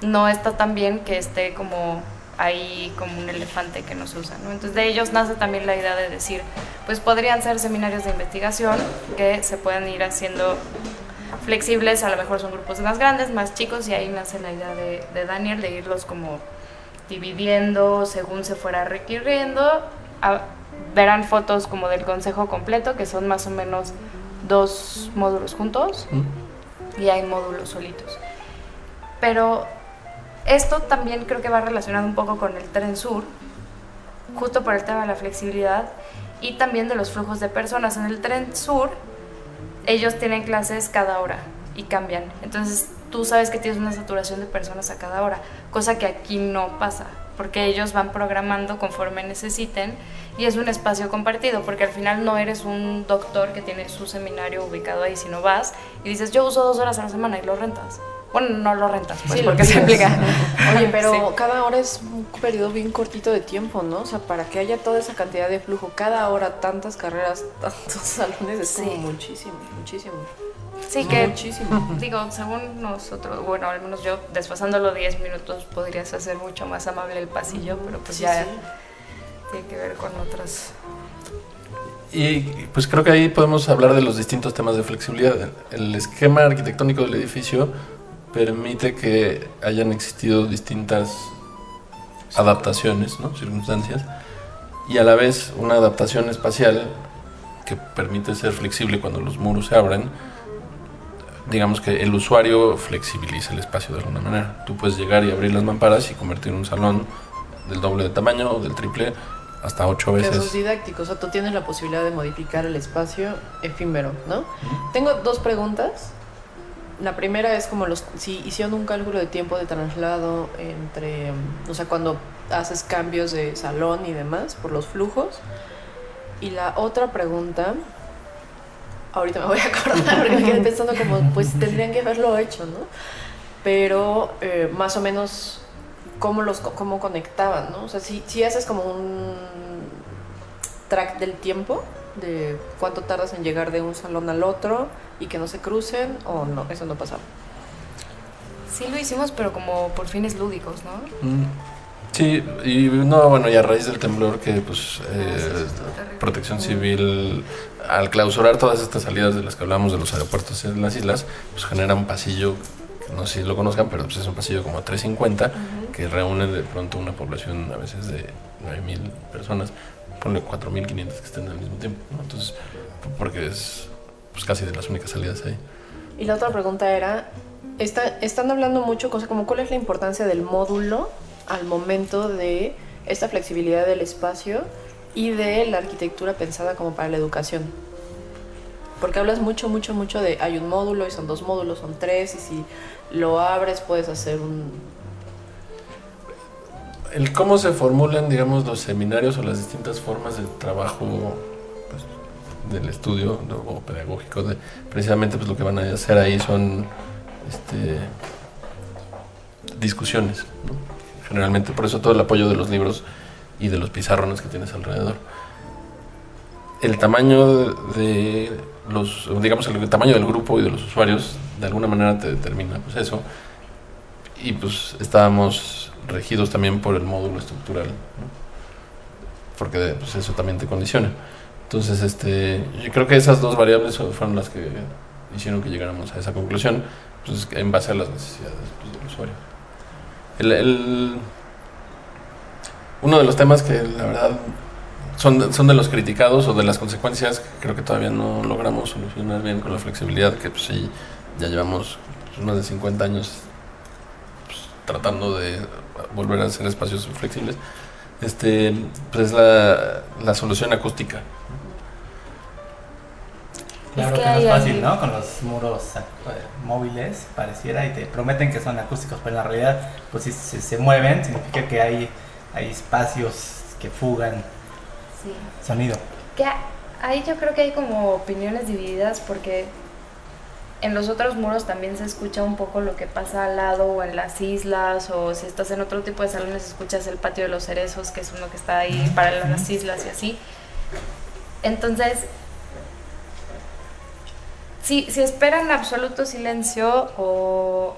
no está tan bien que esté como ahí como un elefante que no se usa, ¿no? Entonces de ellos nace también la idea de decir, pues podrían ser seminarios de investigación que se puedan ir haciendo flexibles, a lo mejor son grupos más grandes, más chicos, y ahí nace la idea de, de Daniel de irlos como dividiendo según se fuera requiriendo. A- verán fotos como del consejo completo, que son más o menos dos módulos juntos, y hay módulos solitos. Pero esto también creo que va relacionado un poco con el tren sur, justo por el tema de la flexibilidad y también de los flujos de personas. En el tren sur, ellos tienen clases cada hora y cambian. Entonces tú sabes que tienes una saturación de personas a cada hora, cosa que aquí no pasa, porque ellos van programando conforme necesiten y es un espacio compartido, porque al final no eres un doctor que tiene su seminario ubicado ahí, sino vas y dices, yo uso dos horas a la semana y lo rentas. Bueno, no lo rentas, pues, Sí, porque se implica. Oye, pero Sí. cada hora es un periodo bien cortito de tiempo, ¿no? O sea, para que haya toda esa cantidad de flujo, cada hora tantas carreras, tantos salones, es como Sí. muchísimo, muchísimo. Sí, que Muchísimo. Digo, según nosotros, bueno, al menos yo, desfasándolo 10 minutos, podrías hacer mucho más amable el pasillo, pero pues Sí, ya sí. tiene que ver con otras. Y pues creo que ahí podemos hablar de los distintos temas de flexibilidad. El esquema arquitectónico del edificio permite que hayan existido distintas adaptaciones, ¿no? circunstancias, y a la vez una adaptación espacial que permite ser flexible cuando los muros se abren. Digamos que el usuario flexibiliza el espacio de alguna manera. Tú puedes llegar y abrir las mamparas y convertir un salón del doble de tamaño o del triple hasta ocho veces. es didáctico, o sea, tú tienes la posibilidad de modificar el espacio efímero, ¿no? Tengo dos preguntas. La primera es como los si hicieron un cálculo de tiempo de traslado entre, o sea, cuando haces cambios de salón y demás por los flujos. Y la otra pregunta, ahorita me voy a acordar porque me quedé pensando como, pues tendrían que haberlo hecho, ¿no? Pero eh, más o menos cómo los cómo conectaban, ¿no? O sea, si, si haces como un track del tiempo de cuánto tardas en llegar de un salón al otro y que no se crucen o no, eso no pasaba. Sí lo hicimos, pero como por fines lúdicos, ¿no? Mm. Sí, y no, bueno, y a raíz del temblor que pues eh, terrible. Protección Civil al clausurar todas estas salidas de las que hablamos de los aeropuertos en las islas, pues genera un pasillo, que no sé si lo conozcan, pero pues es un pasillo como 350 que reúne de pronto una población a veces de 9000 personas, ponle 4500 que estén al mismo tiempo, ¿no? Entonces, porque es pues casi de las únicas salidas ahí. Y la otra pregunta era Está, están hablando mucho, cosa como cuál es la importancia del módulo al momento de esta flexibilidad del espacio y de la arquitectura pensada como para la educación. Porque hablas mucho, mucho, mucho de hay un módulo y son dos módulos, son tres, y si lo abres puedes hacer un... El cómo se formulan, digamos, los seminarios o las distintas formas de trabajo pues, del estudio o pedagógico, precisamente pues lo que van a hacer ahí son este, discusiones, generalmente, por eso todo el apoyo de los libros y de los pizarrones que tienes alrededor. El tamaño de los, digamos, el tamaño del grupo y de los usuarios, de alguna manera te determina pues eso. Y pues estábamos regidos también por el módulo estructural, porque pues, eso también te condiciona. Entonces, este, yo creo que esas dos variables fueron las que hicieron que llegáramos a esa conclusión, pues, en base a las necesidades pues, del usuario. El, uno de los temas que la verdad son, son de los criticados o de las consecuencias creo que todavía no logramos solucionar bien con la flexibilidad, que pues sí, ya llevamos pues, más de 50 años tratando de volver a hacer espacios flexibles, este, pues es la, la solución acústica. Claro Es que, que no es fácil, ahí- ¿no? Con los muros eh, móviles, pareciera, y te prometen que son acústicos, pero en la realidad, pues si se, se mueven, significa que hay, hay espacios que fugan Sí. sonido. Que ahí yo creo que hay como opiniones divididas porque en los otros muros también se escucha un poco lo que pasa al lado o en las islas o si estás en otro tipo de salones escuchas el patio de los cerezos que es uno que está ahí para las islas y así. Entonces, si, si esperan absoluto silencio o...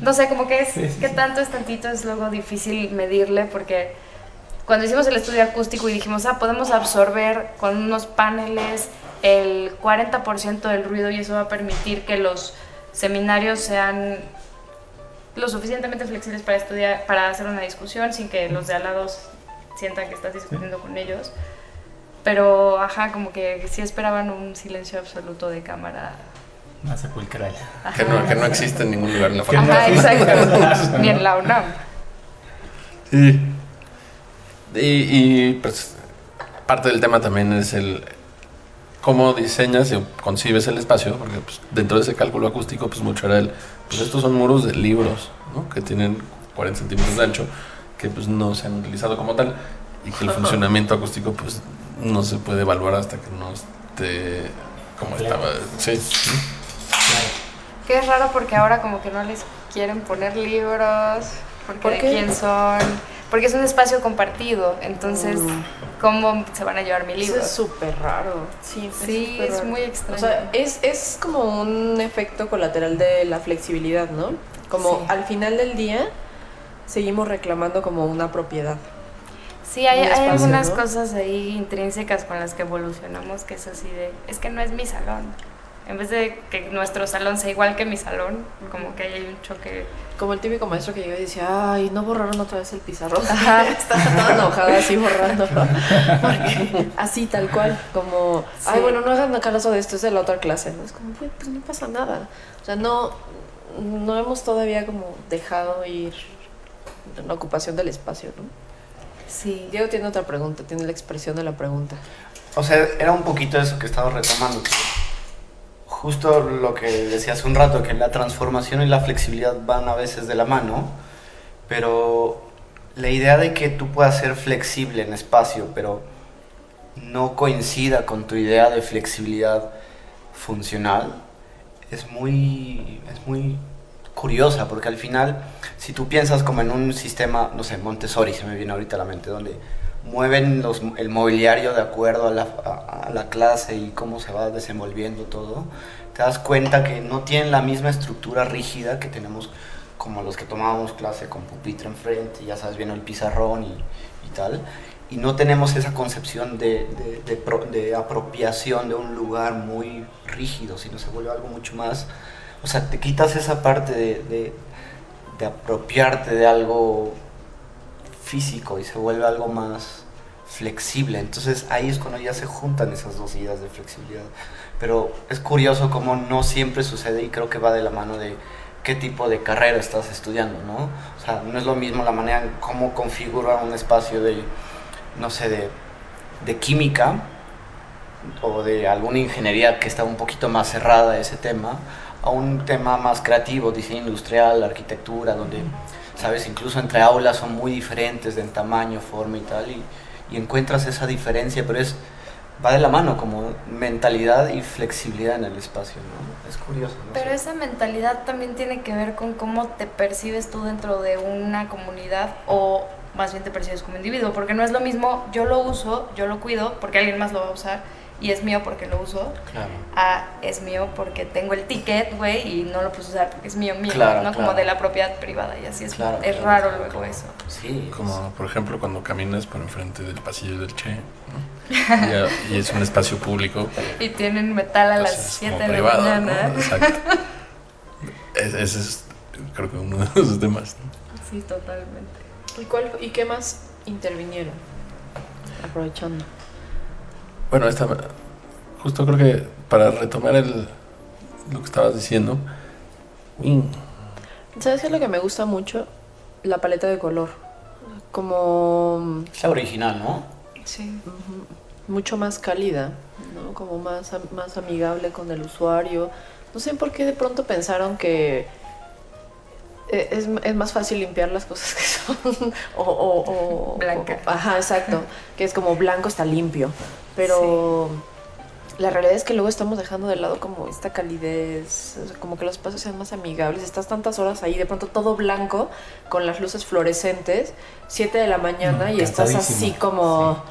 No sé, como que es, Sí, sí, que tanto es tantito es luego difícil medirle porque cuando hicimos el estudio acústico y dijimos, ah, podemos absorber con unos paneles el 40% del ruido y eso va a permitir que los seminarios sean lo suficientemente flexibles para estudiar, para hacer una discusión sin que los de al lado sientan que estás discutiendo con ellos. Pero, ajá, como que sí esperaban un silencio absoluto de cámara. Más sepulcral. Que no, que no existe en ningún lugar en la facultad. Ajá, exacto. Ni en la UNAM. Sí. Y, y, pues parte del tema también es el cómo diseñas y concibes el espacio, porque pues, dentro de ese cálculo acústico, pues mucho era el, pues estos son muros de libros, ¿no? Que tienen 40 centímetros de ancho, que pues no se han utilizado como tal, y que el funcionamiento acústico pues no se puede evaluar hasta que no esté como Claro. estaba. Sí. Claro. Que es raro porque ahora como que no les quieren poner libros, porque ¿Por de quién son, porque es un espacio compartido, entonces Mm. ¿cómo se van a llevar mi Eso libro? es súper raro. Sí, Sí, es raro. muy extraño. O sea, es, es como un efecto colateral de la flexibilidad, ¿no? Como Sí. al final del día seguimos reclamando como una propiedad. Sí, hay, un hay espacio, algunas ¿no? cosas ahí intrínsecas con las que evolucionamos que es así de, es que no es mi salón. En vez de que nuestro salón sea igual que mi salón, como que ahí hay un choque. Como el típico maestro que llega y decía, ay, no borraron otra vez el pizarrón. Ajá. Estaba toda enojada así borrando. Porque así tal cual, como, ay, bueno, no hagan caso de esto, es de la otra clase. ¿no? Es como, "Güey, pues no pasa nada. O sea, no, no hemos todavía como dejado ir la ocupación del espacio, ¿no? Sí. Diego tiene otra pregunta, tiene la expresión de la pregunta. O sea, era un poquito eso que estaba retomando. Justo lo que decía hace un rato, que la transformación y la flexibilidad van a veces de la mano, pero la idea de que tú puedas ser flexible en espacio, pero no coincida con tu idea de flexibilidad funcional, es muy, es muy curiosa, porque al final, si tú piensas como en un sistema, no sé, Montessori se me viene ahorita a la mente, donde mueven el mobiliario de acuerdo a la, clase y cómo se va desenvolviendo todo, te das cuenta que no tienen la misma estructura rígida que tenemos como los que tomábamos clase con pupitre enfrente, ya sabes, viene el pizarrón y, tal, y no tenemos esa concepción de, de, de pro- de apropiación de un lugar muy rígido, sino se vuelve algo mucho más, o sea, te quitas esa parte de apropiarte de algo físico y se vuelve algo más flexible. Entonces ahí es cuando ya se juntan esas dos ideas de flexibilidad. Pero es curioso cómo no siempre sucede y creo que va de la mano de qué tipo de carrera estás estudiando, ¿no? O sea, no es lo mismo la manera en cómo configura un espacio de, no sé, de, de química o de alguna ingeniería que está un poquito más cerrada a ese tema, a un tema más creativo, diseño industrial, arquitectura, donde, sabes, incluso entre aulas son muy diferentes en tamaño, forma y tal, y, y encuentras esa diferencia, pero es va de la mano como mentalidad y flexibilidad en el espacio, ¿no? Es curioso. ¿no? Pero esa mentalidad también tiene que ver con cómo te percibes tú dentro de una comunidad o más bien te percibes como individuo, porque no es lo mismo yo lo uso, yo lo cuido porque alguien más lo va a usar y es mío porque lo uso, Claro. a es mío porque tengo el ticket, güey, y no lo puedo usar porque es mío, mío, Claro, ¿no? Como de la propiedad privada y así es, Claro, es claro. raro luego eso. Sí. Como por ejemplo cuando caminas por enfrente del pasillo del Che, ¿no? y, es un espacio público. Y tienen metal a las es 7 como de la privado, ¿no? mañana. Exacto. Es- Ese es creo que uno de los temas. ¿no? Sí, totalmente. ¿Y, cuál, ¿Y qué más intervinieron? Aprovechando. Bueno, esta, justo creo que para retomar el, lo que estabas diciendo, mm, ¿Sabes qué es lo que me gusta mucho? La paleta de color. Como Es la original, ¿no? Sí. mucho más cálida, ¿no? Como más, más amigable con el usuario. No sé por qué de pronto pensaron que es, es más fácil limpiar las cosas que son o, o- o- Blanca. o- ajá, exacto. Que es como blanco está limpio. Pero la realidad es que luego estamos dejando de lado como esta calidez, como que los espacios sean más amigables. Estás tantas horas ahí, de pronto todo blanco, con las luces fluorescentes, 7 de la mañana, Mm, y estás así como,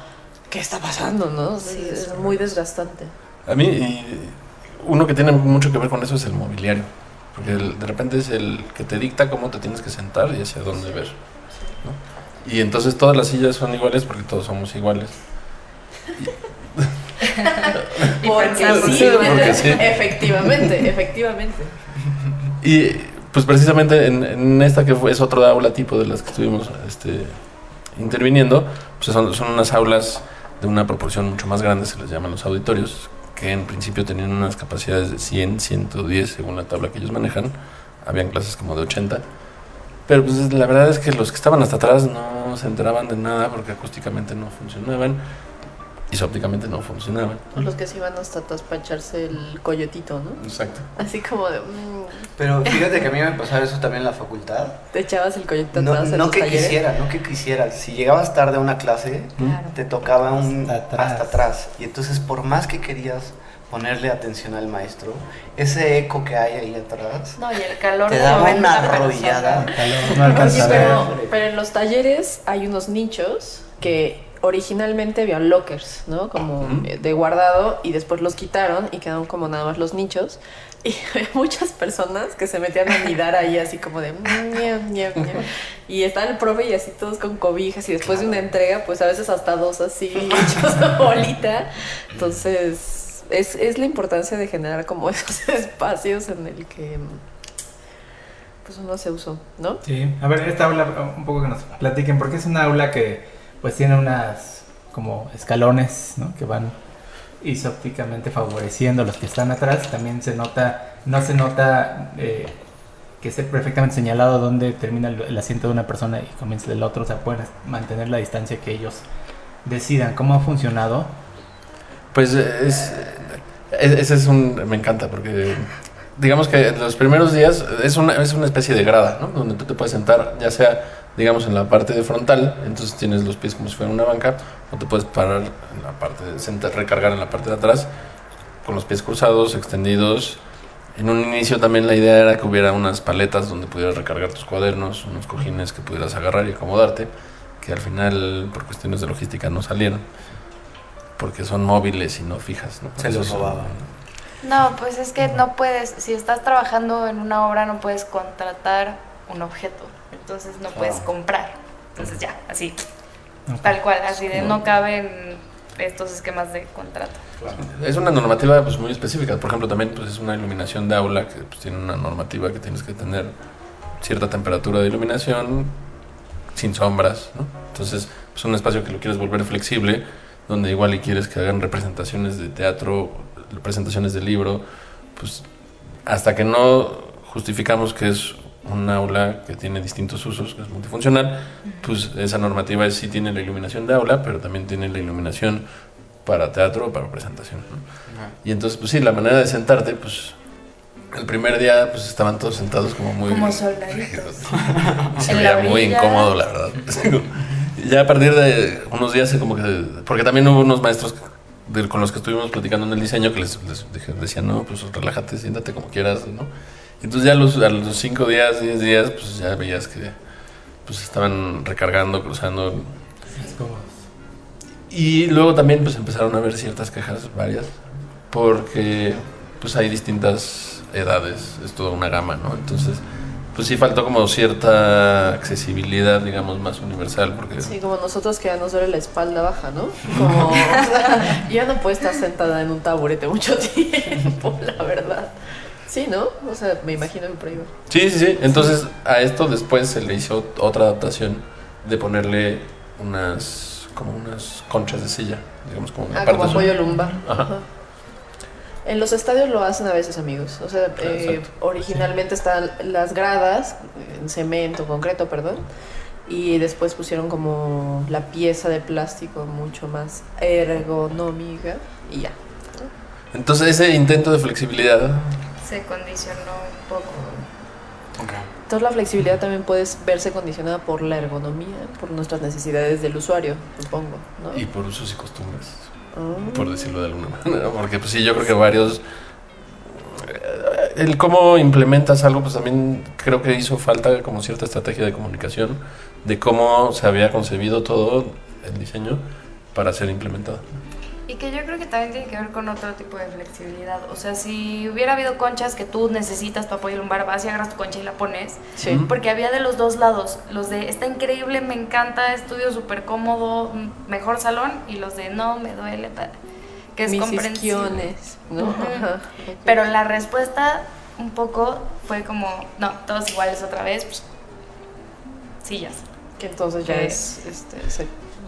¿qué está pasando? ¿no? Sí, es, es es muy desgastante. a mí y uno que tiene mucho que ver con eso es el mobiliario. Porque el- de repente es el que te dicta cómo te tienes que sentar y hacia dónde ver. ¿no? Y entonces todas las sillas son iguales porque todos somos iguales. Y Porque sí, Porque sí. efectivamente, efectivamente. Y pues precisamente en, en esta que fue, es otro aula tipo de las que estuvimos este, interviniendo, pues son, son unas aulas de una proporción mucho más grande, se les llaman los auditorios, que en principio tenían unas capacidades de 100, 110 según la tabla que ellos manejan, habían clases como de 80, pero pues la verdad es que los que estaban hasta atrás no se enteraban de nada porque acústicamente no funcionaban y ópticamente no funcionaban. Los que se iban hasta atrás para echarse el coyotito, ¿no? Exacto. Así como de, mm, Pero fíjate que a mí me pasaba eso también en la facultad. te echabas el coyotito No, atrás en no los que talleres. quisiera, no que quisiera. Si llegabas tarde a una clase, Claro. te tocaba un Hasta atrás. hasta atrás. Y entonces, por más que querías ponerle atención al maestro, ese eco que hay ahí atrás, No, y el calor te de daba 90 una arrollada. No alcanza a Oye, pero, pero en los talleres hay unos nichos que originalmente habían lockers, ¿no? Como eh, de guardado y después los quitaron y quedaron como nada más los nichos. Y muchas personas que se metían a nidar ahí así como de. Y estaba el profe y así todos con cobijas y después de una entrega pues a veces hasta dos así hechos de bolita. Entonces es, es la importancia de generar como esos espacios en el que pues uno se usó, ¿no? Sí, a ver, esta aula, un poco que nos platiquen, porque es una aula que pues tiene unas como escalones, ¿no? Que van isópticamente favoreciendo los que están atrás. También se nota, no se nota eh, que esté perfectamente señalado dónde termina el, el asiento de una persona y comienza del otro. O sea, pueden mantener la distancia que ellos decidan. ¿Cómo ha funcionado? Pues eh, es, es- ese es un, me encanta porque digamos que los primeros días es una, es una especie de grada, ¿no? Donde tú te puedes sentar, ya sea, digamos, en la parte de frontal, entonces tienes los pies como si fuera una banca, o te puedes parar en la parte de sentar, recargar en la parte de atrás, con los pies cruzados, extendidos. En un inicio también la idea era que hubiera unas paletas donde pudieras recargar tus cuadernos, unos cojines que pudieras agarrar y acomodarte, que al final, por cuestiones de logística, no salieron porque son móviles y no fijas. ¿no? Se los robaban. No, pues es que no puedes, si estás trabajando en una obra no puedes contratar un objeto, entonces no puedes comprar. Entonces ya, así, tal cual, así de no caben estos esquemas de contrato. Es una normativa pues, muy específica. Por ejemplo, también pues, es una iluminación de aula que pues, tiene una normativa que tienes que tener cierta temperatura de iluminación sin sombras. ¿no? Entonces, pues, un espacio que lo quieres volver flexible, donde igual y quieres que hagan representaciones de teatro, representaciones de libro, pues hasta que no justificamos que es un aula que tiene distintos usos, que es multifuncional, pues esa normativa sí tiene la iluminación de aula, pero también tiene la iluminación para teatro o para presentación. ¿no? Y entonces, pues sí, la manera de sentarte, pues el primer día pues estaban todos sentados como muy... Como soldaditos. Se veía muy incómodo, la verdad. Ya a partir de unos días, como que. Porque también hubo unos maestros con los que estuvimos platicando en el diseño que les, les dije- decían, no, pues relájate, siéntate como quieras, ¿no? Entonces ya a los, a los cinco días, diez días, pues ya veías que pues estaban recargando, cruzando. Y luego también pues empezaron a haber ciertas quejas, varias, porque pues hay distintas edades, es toda una gama, ¿no? Entonces, pues sí faltó como cierta accesibilidad, digamos, más universal, porque Sí, como nosotros que ya nos duele la espalda baja, ¿no? Como, o sea, ya no puedo estar sentada en un taburete mucho tiempo, la. Sí, ¿no? O sea, me imagino que por ahí va. Sí, sí, sí. Entonces a esto después se le hizo otra adaptación de ponerle unas como unas conchas de silla, digamos como una Ah, parte como apoyo lumbar. Ajá. Ajá. En los estadios lo hacen a veces, amigos. O sea, eh, originalmente están las gradas, en cemento, concreto, perdón. Y después pusieron como la pieza de plástico mucho más ergonómica y ya. Entonces ese intento de flexibilidad, Se condicionó un poco. Entonces la flexibilidad también puede verse condicionada por la ergonomía, por nuestras necesidades del usuario, supongo, ¿no? y por usos y costumbres, Ah. por decirlo de alguna manera, porque pues sí, yo creo que varios eh, el cómo implementas algo, pues también creo que hizo falta como cierta estrategia de comunicación de cómo se había concebido todo el diseño para ser implementado. Y que yo creo que también tiene que ver con otro tipo de flexibilidad. O sea, si hubiera habido conchas que tú necesitas para apoyo lumbar, vas y agarras tu concha y la pones. Sí. Porque había de los dos lados. Los de está increíble, me encanta, estudio súper cómodo, mejor salón. Y los de no, me duele. Que es Mis comprensible. ¿no? Pero la respuesta un poco fue como, no, todos iguales otra vez. pues, sillas. Que entonces ya es, este,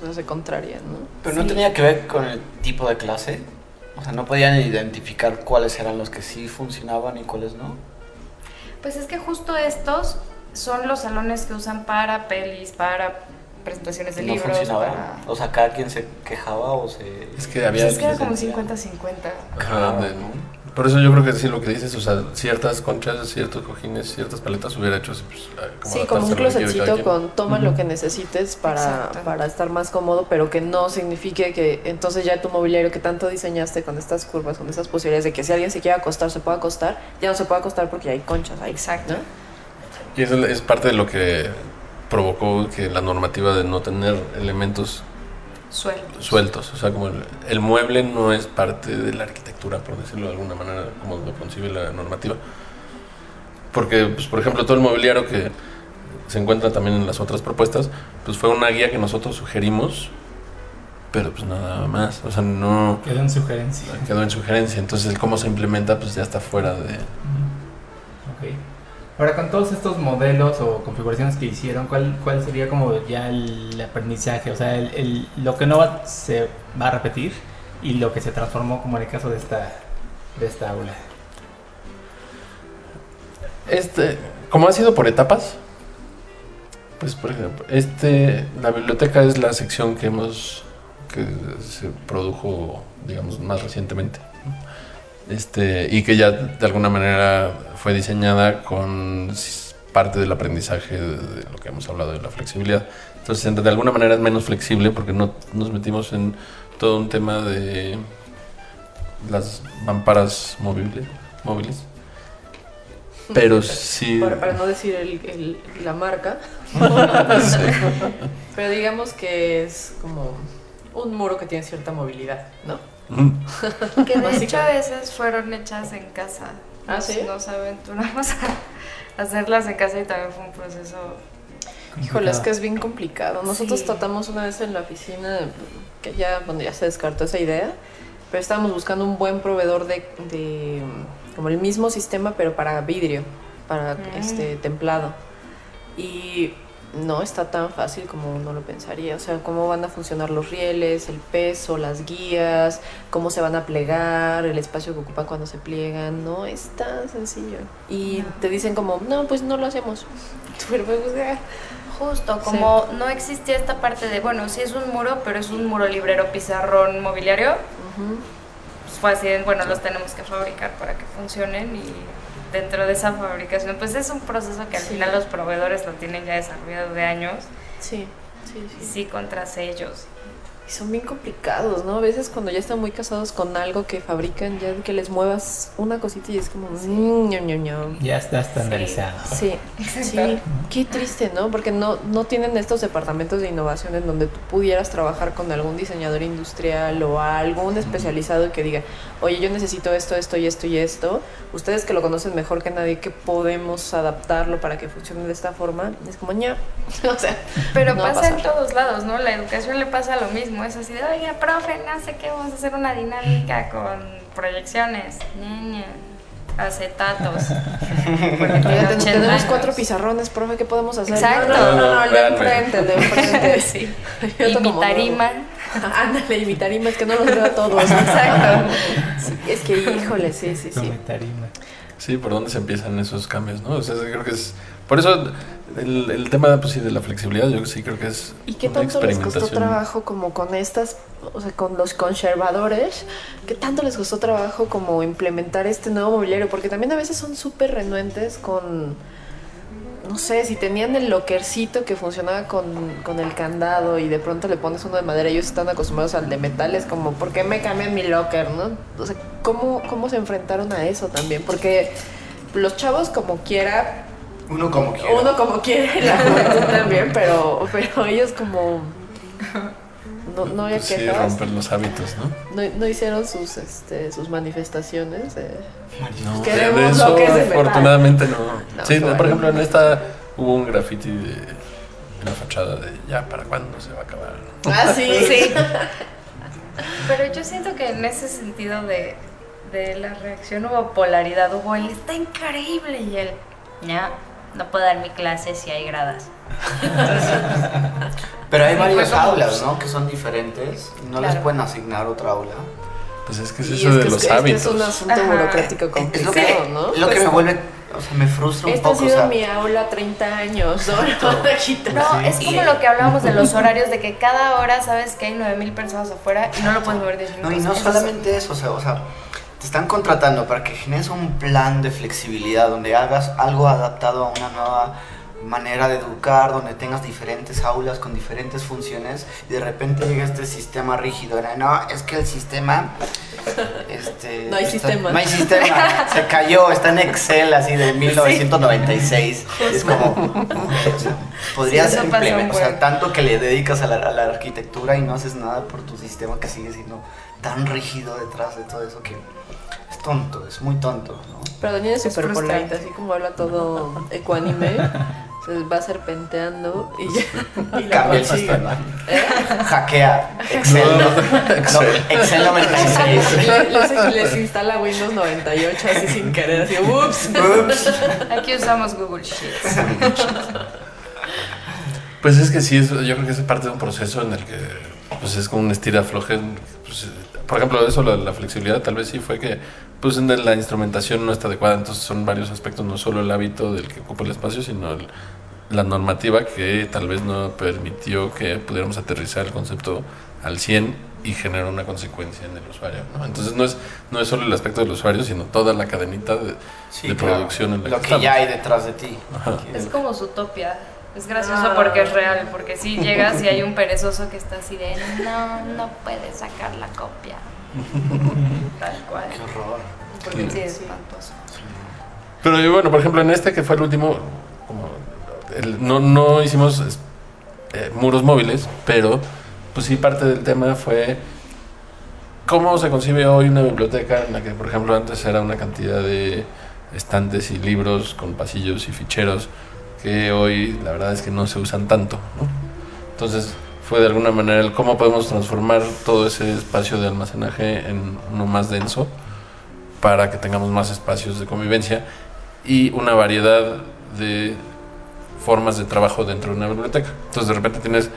o sea, se contrarian, ¿no? Pero no Sí. tenía que ver con el tipo de clase. O sea, no podían identificar cuáles eran los que sí funcionaban y cuáles no. Pues es que justo estos son los salones que usan para pelis, para presentaciones de no libros. funcionaba. para- O sea, cada quien se quejaba o se. Es que Pues había... es que era como sentía. 50-50. Ajá, de- por eso yo creo que sí lo que dices, o sea, ciertas conchas, ciertos cojines, ciertas paletas hubiera hecho así, pues, como Sí, como un closetcito con toma lo que necesites para, para estar más cómodo, pero que no signifique que entonces ya tu mobiliario que tanto diseñaste con estas curvas, con estas posibilidades de que si alguien se quiere acostar, se pueda acostar, ya no se puede acostar porque ya hay conchas ahí. Exacto. ¿no? Y eso es parte de lo que provocó que la normativa de no tener elementos Sueltos. sueltos, o sea, como el, el mueble no es parte de la arquitectura, por decirlo de alguna manera, como lo concibe la normativa. Porque, pues, por ejemplo, todo el mobiliario que se encuentra también en las otras propuestas, pues fue una guía que nosotros sugerimos, pero pues nada más, o sea, no Quedó en sugerencia. quedó en sugerencia, entonces cómo se implementa pues ya está fuera de... Ahora, con todos estos modelos o configuraciones que hicieron, ¿cuál, cuál sería como ya el aprendizaje? O sea, el, el- lo que no va, se va a repetir y lo que se transformó como en el caso de esta, de esta aula. Este, como ha sido por etapas, pues por ejemplo, este, la biblioteca es la sección que hemos, que se produjo, digamos, más recientemente. Este, y que ya de alguna manera fue diseñada con parte del aprendizaje de, de lo que hemos hablado de la flexibilidad. Entonces, de alguna manera es menos flexible porque no nos metimos en todo un tema de las mamparas móviles. móviles. Pero sí. Para, para no decir el- el- la marca. Pero digamos que es como un muro que tiene cierta movilidad, ¿no? Que de hecho a veces fueron hechas en casa. ¿Ah, Nos- sí? Nos aventuramos a hacerlas en casa y también fue un proceso. Híjole, es que es bien complicado. Nosotros Sí. tratamos una vez en la oficina, que ya, bueno, ya se descartó esa idea, pero estábamos buscando un buen proveedor de, de, como el mismo sistema, pero para vidrio, para Mm. este templado. Y no está tan fácil como uno lo pensaría. O sea, cómo van a funcionar los rieles, el peso, las guías, cómo se van a plegar, el espacio que ocupan cuando se pliegan. No es tan sencillo. Y te dicen como, no, pues no lo hacemos. Pero Justo, como no existía esta parte de, bueno, sí es un muro, pero es un muro librero, pizarrón, mobiliario. Pues fue así, bueno, los tenemos que fabricar para que funcionen y dentro de esa fabricación, pues es un proceso que al Sí. final los proveedores lo tienen ya desarrollado de años Sí, sí, y sí. sí contra sellos. Y son bien complicados, ¿no? A veces cuando ya están muy casados con algo que fabrican, ya que les muevas una cosita y es como... mm, ñam, ñam, ñam. Ya está estandarizado. Sí, sí, qué triste, ¿no? Porque no, no tienen estos departamentos de innovación en donde tú pudieras trabajar con algún diseñador industrial o algún especializado que diga, oye, yo necesito esto, esto y esto y esto. Ustedes que lo conocen mejor que nadie, que podemos adaptarlo para que funcione de esta forma. Es como, ña. o sea, Pero no pasa en todos lados, ¿no? La educación le pasa lo mismo, es así de, oye, profe, no sé qué, vamos a hacer una dinámica con proyecciones, acetatos. Porque Oiga, tiene ten- 80 tenemos años. cuatro pizarrones, profe, ¿qué podemos hacer? Exacto. No, no, no, no, el de enfrente, el de enfrente. Sí. Yo Y mi como, tarima. Ándale, y mi tarima, es que no los veo a todos. Exacto. Sí, es que, híjole, sí, sí, sí. Come tarima. Sí, por dónde se empiezan esos cambios, ¿no? O sea, creo que es... Por eso el, el tema pues, sí, de la flexibilidad, yo sí creo que es ¿Y qué tanto les costó trabajo como con estas, o sea, con los conservadores? ¿Qué tanto les costó trabajo como implementar este nuevo mobiliario? Porque también a veces son súper renuentes con, no sé, si tenían el lockercito que funcionaba con, con el candado y de pronto le pones uno de madera y ellos están acostumbrados al de metal, es como, ¿por qué me cambian mi locker, no? O sea, ¿cómo, cómo se enfrentaron a eso también? Porque los chavos como quiera Uno como quiera. uno como quiere, la juventud también, pero, pero ellos como no, no había Pues sí, romper los hábitos, ¿no? no, no hicieron sus este sus manifestaciones. eh. No, de, Queremos de eso afortunadamente no. No, sí, por bueno. ejemplo, en esta hubo un graffiti de, la fachada de ya, ¿para cuándo se va a acabar? Ah, sí, Sí. Pero yo siento que en ese sentido de, de la reacción hubo polaridad, hubo el está increíble y el ya no puedo dar mi clase si hay gradas. Pero hay Sí, varias aulas, ¿no? Que son diferentes. y No les Claro. pueden asignar otra aula. Pues es que es Y eso es de que los es, hábitos. Es, que es un asunto Ajá. burocrático Es lo complicado, que, ¿no? lo que Pues, me vuelve, o sea, me frustra un Esta ha poco. o sido sea, mi aula 30 años, ¿no? No, es como lo que hablábamos de los horarios, de que cada hora sabes que hay 9000 personas afuera y no lo puedes mover 10 No, y no solamente eso, o sea, o sea, te están contratando para que generes un plan de flexibilidad, donde hagas algo adaptado a una nueva manera de educar, donde tengas diferentes aulas con diferentes funciones, y de repente llega este sistema rígido, era, no, es que el sistema... Este, No hay está- sistema. No hay sistema, se cayó, está en Excel así de 1996. Es como, o sea, Sí, o sea, tanto que le dedicas a la, a la arquitectura y no haces nada por tu sistema que sigue siendo tan rígido detrás de todo eso que es tonto, es muy tonto, ¿no? Pero Daniel es súper polite, así como habla todo ecuánime, se va serpenteando y ya. y Cambia el sistema. ¿Eh? Hackea Excel. No, Excel. Excel 96. Le- les, les instala Windows 98 así sin querer, así, ups. Ups. Aquí usamos Google Sheets. Pues es que sí, es, yo creo que es parte de un proceso en el que pues es como un estira afloje. pues, por ejemplo, eso, la, la flexibilidad, tal vez sí fue que pues la instrumentación no está adecuada. Entonces son varios aspectos, no solo el hábito del que ocupa el espacio, sino el- la normativa que tal vez no permitió que pudiéramos aterrizar el concepto al 100 y generar una consecuencia en el usuario. ¿no? Entonces no es, no es solo el aspecto del usuario, sino toda la cadenita de, Sí, de claro. producción en la Lo que ya hay detrás de ti. Ajá. Es como su utopia. Es gracioso porque es real, porque si llegas y hay un perezoso que está así de no, no puedes sacar la copia. Tal cual. Qué horror. Porque sí es espantoso. Pero bueno, por ejemplo, en este que fue el último, como el- no, no hicimos eh, muros móviles, pero pues sí parte del tema fue cómo se concibe hoy una biblioteca en la que, por ejemplo, antes era una cantidad de estantes y libros con pasillos y ficheros que hoy la verdad es que no se usan tanto. ¿no? Entonces fue de alguna manera el cómo podemos transformar todo ese espacio de almacenaje en uno más denso para que tengamos más espacios de convivencia y una variedad de formas de trabajo dentro de una biblioteca. Entonces de repente tienes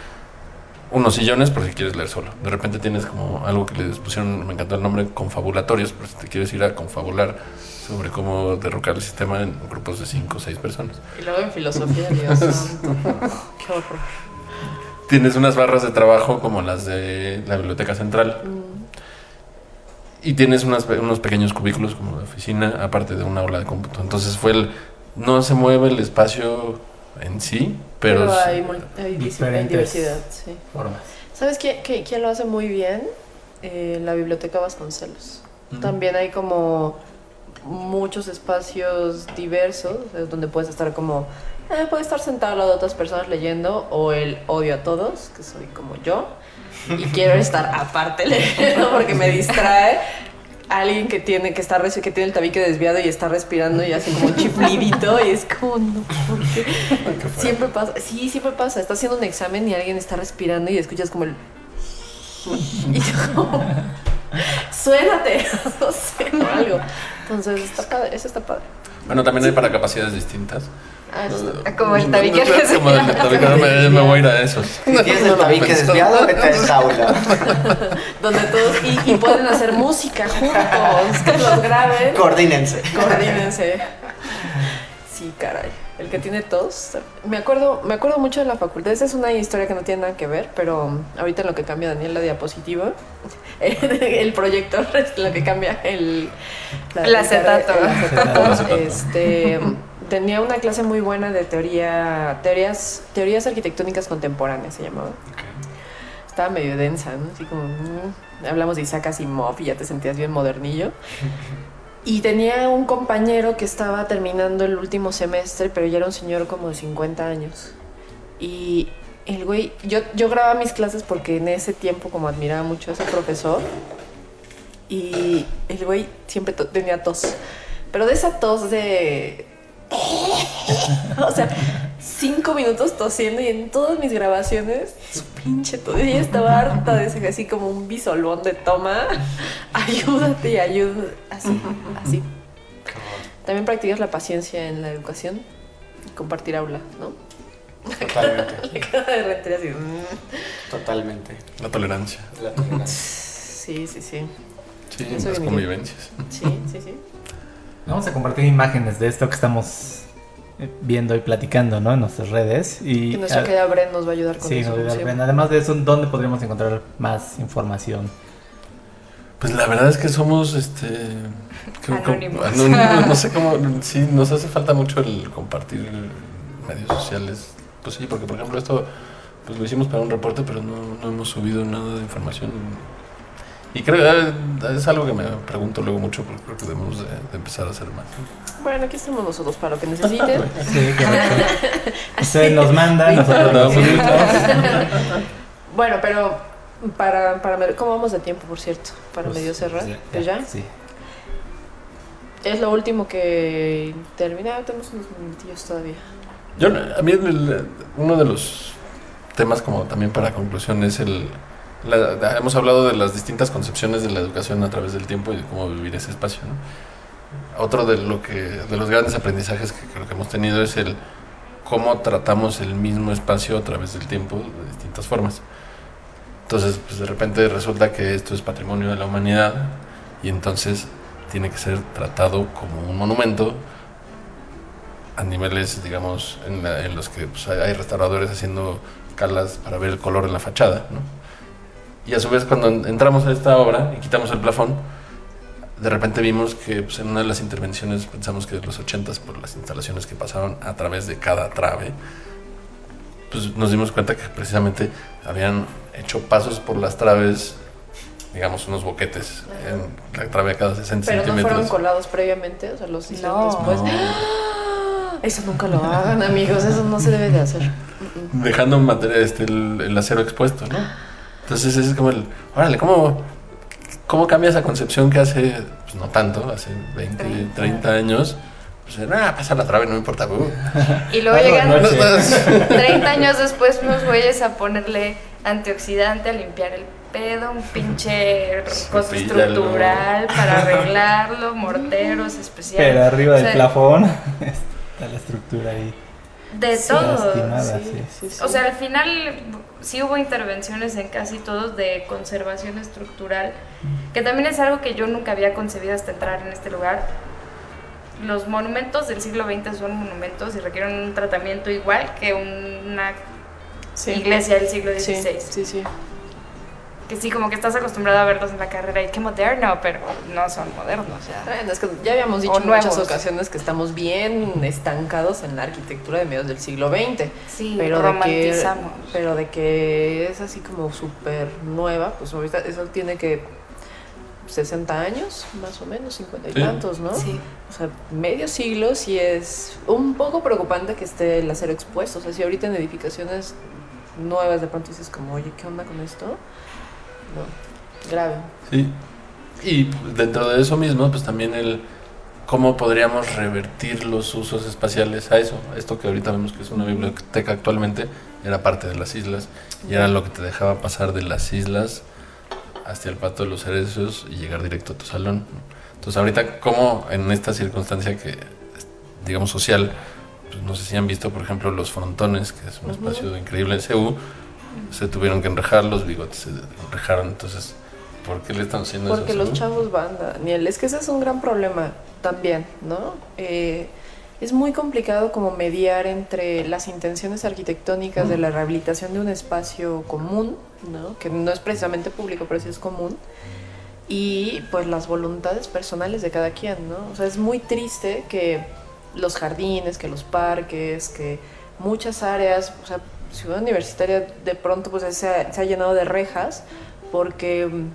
unos sillones por si quieres leer solo. De repente tienes como algo que les pusieron, me encantó el nombre, confabulatorios, por si te quieres ir a confabular sobre cómo derrocar el sistema en grupos de 5 o 6 personas. Y luego en filosofía, Dios santo. Qué horror. Tienes unas barras de trabajo como las de la biblioteca central. Y tienes unas unos pequeños cubículos como de oficina, aparte de una aula de cómputo. Entonces fue el... No se mueve el espacio en sí, pero... Pero sí- hay, diversidad, sí. Formas. ¿Sabes quién, qué- quién lo hace muy bien? Eh, la Biblioteca Vasconcelos. También hay como muchos espacios diversos donde puedes estar como eh, puedes estar sentado al lado de otras personas leyendo o el odio a todos que soy como yo y quiero estar aparte leyendo porque me distrae alguien que tiene que estar que tiene el tabique desviado y está respirando y hace como un chiflidito y es como no ¿por qué? siempre pasa sí siempre pasa. Estás haciendo un examen y alguien está respirando y escuchas como el y tú como, suénate no sé o algo entonces está padre eso está padre. Bueno, también hay para capacidades distintas. Ah, eso Ah, Como el No, tabique no, no, Como el tabique, no, me, me voy a ir a esos. Si tienes el tabique desviado, vete a esa aula. donde todos y, y pueden hacer música juntos que los graben Coordínense. coordínense sí caray el que tiene tos me acuerdo me acuerdo mucho de la facultad esa es una historia que no tiene nada que ver pero ahorita en lo que cambia Daniel la diapositiva el proyector es lo que cambia el El acetato. el acetato, El acetato. este tenía una clase muy buena de teoría teorías teorías arquitectónicas contemporáneas se llamaba estaba medio densa, ¿no? Así como, mm, hablamos de Isaac Asimov y ya te sentías bien modernillo. Y tenía un compañero que estaba terminando el último semestre, pero ya era un señor como de 50 años. Y el güey, yo, yo grababa mis clases porque en ese tiempo como admiraba mucho a ese profesor. Y el güey siempre to- tenía tos. Pero de esa tos de... o sea, cinco minutos tosiendo y en todas mis grabaciones, su pinche tos. Yo estaba harta de ese, así como un bisolbón de toma. Ayúdate y ayúdate. Así, así. También practicas la paciencia en la educación y compartir aula, ¿no? Totalmente. La cara de Rentería así. Totalmente. La tolerancia. La tolerancia. Sí, sí, sí. Sí, las convivencias. Sí, sí, sí. Vamos a compartir imágenes de esto que estamos viendo y platicando, ¿no? En nuestras redes. Y, Que nuestra querida Bren nos va a ayudar con sí, eso. nos. Bren. Además de eso, ¿dónde podríamos encontrar más información? Pues la verdad es que somos este anónimos, no sé cómo sí nos hace falta mucho el compartir medios sociales. Pues sí, porque por ejemplo esto pues lo hicimos para un reporte, pero no, no hemos subido nada de información. Y creo eh, es algo que me pregunto luego mucho, porque creo que debemos de, de empezar a hacer más. Bueno, aquí estamos nosotros para lo que necesiten. Sí, correcto. Usted nos manda, nosotros No, nos. Bueno, pero para, para ¿cómo vamos de tiempo, por cierto? Para Pues, medio cerrar. pues Pues ya. Sí. Es lo último que termina. Tenemos unos minutillos todavía. Yo, a mí el- uno de los temas como también para conclusión es el... la- hemos hablado de las distintas concepciones de la educación a través del tiempo y de cómo vivir ese espacio. ¿no? Otro de, lo que, de los grandes aprendizajes que creo que hemos tenido es el cómo tratamos el mismo espacio a través del tiempo de distintas formas. Entonces, pues de repente resulta que esto es patrimonio de la humanidad y entonces tiene que ser tratado como un monumento a niveles, digamos, en, la- en los que pues, hay- restauradores haciendo calas para ver el color en la fachada, ¿no? Y a su vez, cuando en- entramos a esta obra y quitamos el plafón, de repente vimos que pues, en una de las intervenciones pensamos que de los 80 por las instalaciones que pasaron a través de cada trave, pues nos dimos cuenta que precisamente habían hecho pasos por las traves, digamos, unos boquetes en la trave a cada 60 Pero no centímetros. fueron colados previamente, o sea, los hicieron No. después. No. Eso nunca lo hagan, amigos. Eso no se debe de hacer. Dejando este, el, el acero expuesto, ¿no? Entonces es como el, órale, ¿cómo, cómo cambia esa concepción que hace, pues no tanto, hace 20, 30, 30. años? Pues nada, pasa la trave, no me importa. uh". Y luego Ah, llegan no, no. 30 años después unos güeyes a ponerle antioxidante, a limpiar el pedo, un pinche cosa estructural para arreglarlo, morteros especiales. Pero arriba O del sea, plafón está la estructura ahí. De Sí, sí. sí, sí. O sea, al final sí hubo intervenciones en casi todos de conservación estructural, que también es algo que yo nunca había concebido hasta entrar en este lugar. Los monumentos del siglo XX son monumentos y requieren un tratamiento igual que una Sí. iglesia del siglo Sí, XVI. Que sí, como que estás acostumbrado a verlos en la carrera y qué moderno, pero no son modernos. ya. Bueno, es que ya habíamos dicho en muchas ocasiones que estamos bien estancados en la arquitectura de mediados del siglo XX. Sí, pero de que romantizamos. pero de que es así como súper nueva, pues ahorita eso tiene que 60 años, más o menos, 50 y Sí. tantos, ¿no? Sí. O sea, medio siglo sí es un poco preocupante que esté el acero expuesto. O sea, si ahorita en edificaciones nuevas de pronto dices como, oye, ¿qué onda con esto? Grave. Sí. Y dentro de eso mismo, pues también el cómo podríamos revertir los usos espaciales a eso. Esto que ahorita vemos que es una biblioteca actualmente, era parte de las islas y era lo que te dejaba pasar de las islas hacia el pato de los cerezos y llegar directo a tu salón. Entonces ahorita, ¿cómo en esta circunstancia que, digamos, social, pues no sé si han visto, por ejemplo, los frontones, que es un espacio increíble en CU, se tuvieron que enrejar, los bigotes se enrejaron, entonces, ¿por qué le están haciendo Porque eso? los CU? chavos van, Daniel, es que ese es un gran problema también, ¿no? Eh, es muy complicado como mediar entre las intenciones arquitectónicas de la rehabilitación de un espacio común, ¿no? Que no es precisamente público, pero sí es común, y pues las voluntades personales de cada quien, ¿no? O sea, es muy triste que los jardines, que los parques, que muchas áreas, o sea, Ciudad Universitaria de pronto pues se ha, se ha llenado de rejas porque mm,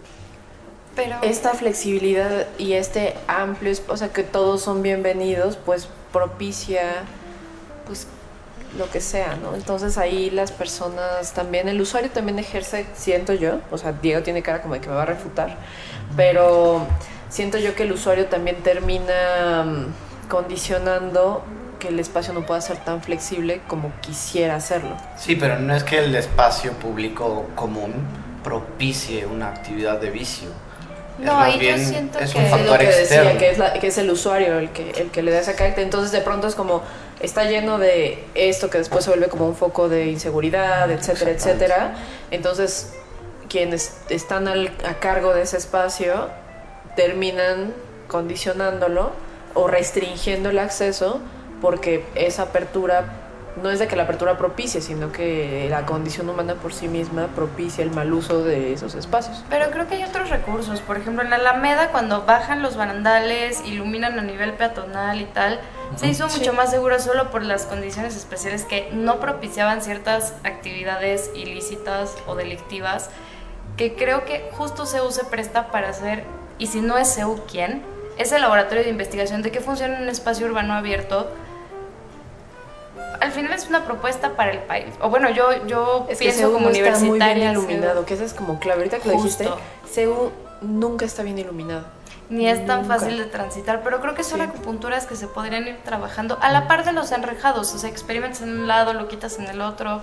Pero esta flexibilidad y este amplio, o sea, que todos son bienvenidos, pues propicia, pues lo que sea, ¿no? Entonces ahí las personas también, el usuario también ejerce, siento yo, o sea, Diego tiene cara como de que me va a refutar, pero siento yo que el usuario también termina mm, condicionando que el espacio no pueda ser tan flexible como quisiera hacerlo. Sí, pero no es que el espacio público común propicie una actividad de vicio. No, y yo siento es que- un Es lo factor que decía, externo. que es, la- que es el usuario el que, el que le da ese carácter. Entonces, de pronto es como, está lleno de esto que después se vuelve como un foco de inseguridad, etcétera, etcétera. Entonces, quienes están al- a cargo de ese espacio terminan condicionándolo o restringiendo el acceso porque esa apertura no es de que la apertura propicie, sino que la condición humana por sí misma propicia el mal uso de esos espacios. Pero creo que hay otros recursos. Por ejemplo, en la Alameda, cuando bajan los barandales, iluminan a nivel peatonal y tal, se hizo Sí. mucho más seguro solo por las condiciones especiales que no propiciaban ciertas actividades ilícitas o delictivas, que creo que justo CEU se presta para hacer, y si no es CEU, ¿quién? Ese laboratorio de investigación de qué funciona en un espacio urbano abierto. Al final es una propuesta para el país. O bueno, yo, yo Es que pienso CEU como no está muy universitaria. bien iluminado, que eso es como clave. Ahorita que lo dijiste. CEU nunca está bien iluminado. ni es tan Nunca. fácil de transitar, pero creo que son Sí. acupunturas que se podrían ir trabajando a la par de los enrejados, o sea, experimentas en un lado, lo quitas en el otro,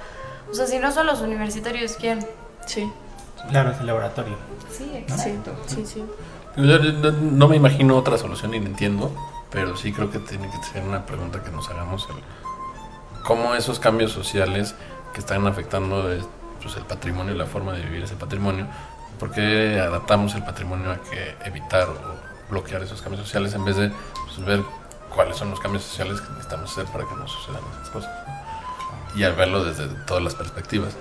o sea, si no son los universitarios, ¿quién? Sí, Claro, es el laboratorio. Sí, sí, exacto. sí, sí. Yo no, no me imagino otra solución y no entiendo, pero sí creo que tiene que ser una pregunta que nos hagamos. El, ¿Cómo esos cambios sociales que están afectando eh, pues, el patrimonio y la forma de vivir ese patrimonio, por qué adaptamos el patrimonio a que evitar o bloquear esos cambios sociales en vez de pues, ver cuáles son los cambios sociales que necesitamos hacer para que no sucedan esas cosas? Y al verlo desde todas las perspectivas.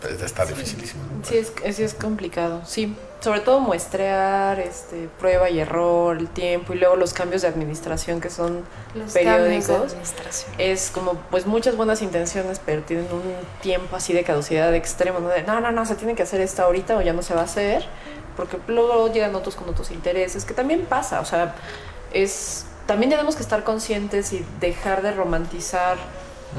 Pues, está dificilísimo. ¿no? Sí es, sí es complicado, sí. Sobre todo muestrear, este, prueba y error, el tiempo y luego los cambios de administración que son Los cambios de periódicos. administración. Es como, pues muchas buenas intenciones, pero tienen un tiempo así de caducidad extremo, ¿no? De, no, no, no, se tiene que hacer esto ahorita o ya no se va a hacer, porque luego llegan otros con otros intereses, que también pasa, o sea, es... También tenemos que estar conscientes y dejar de romantizar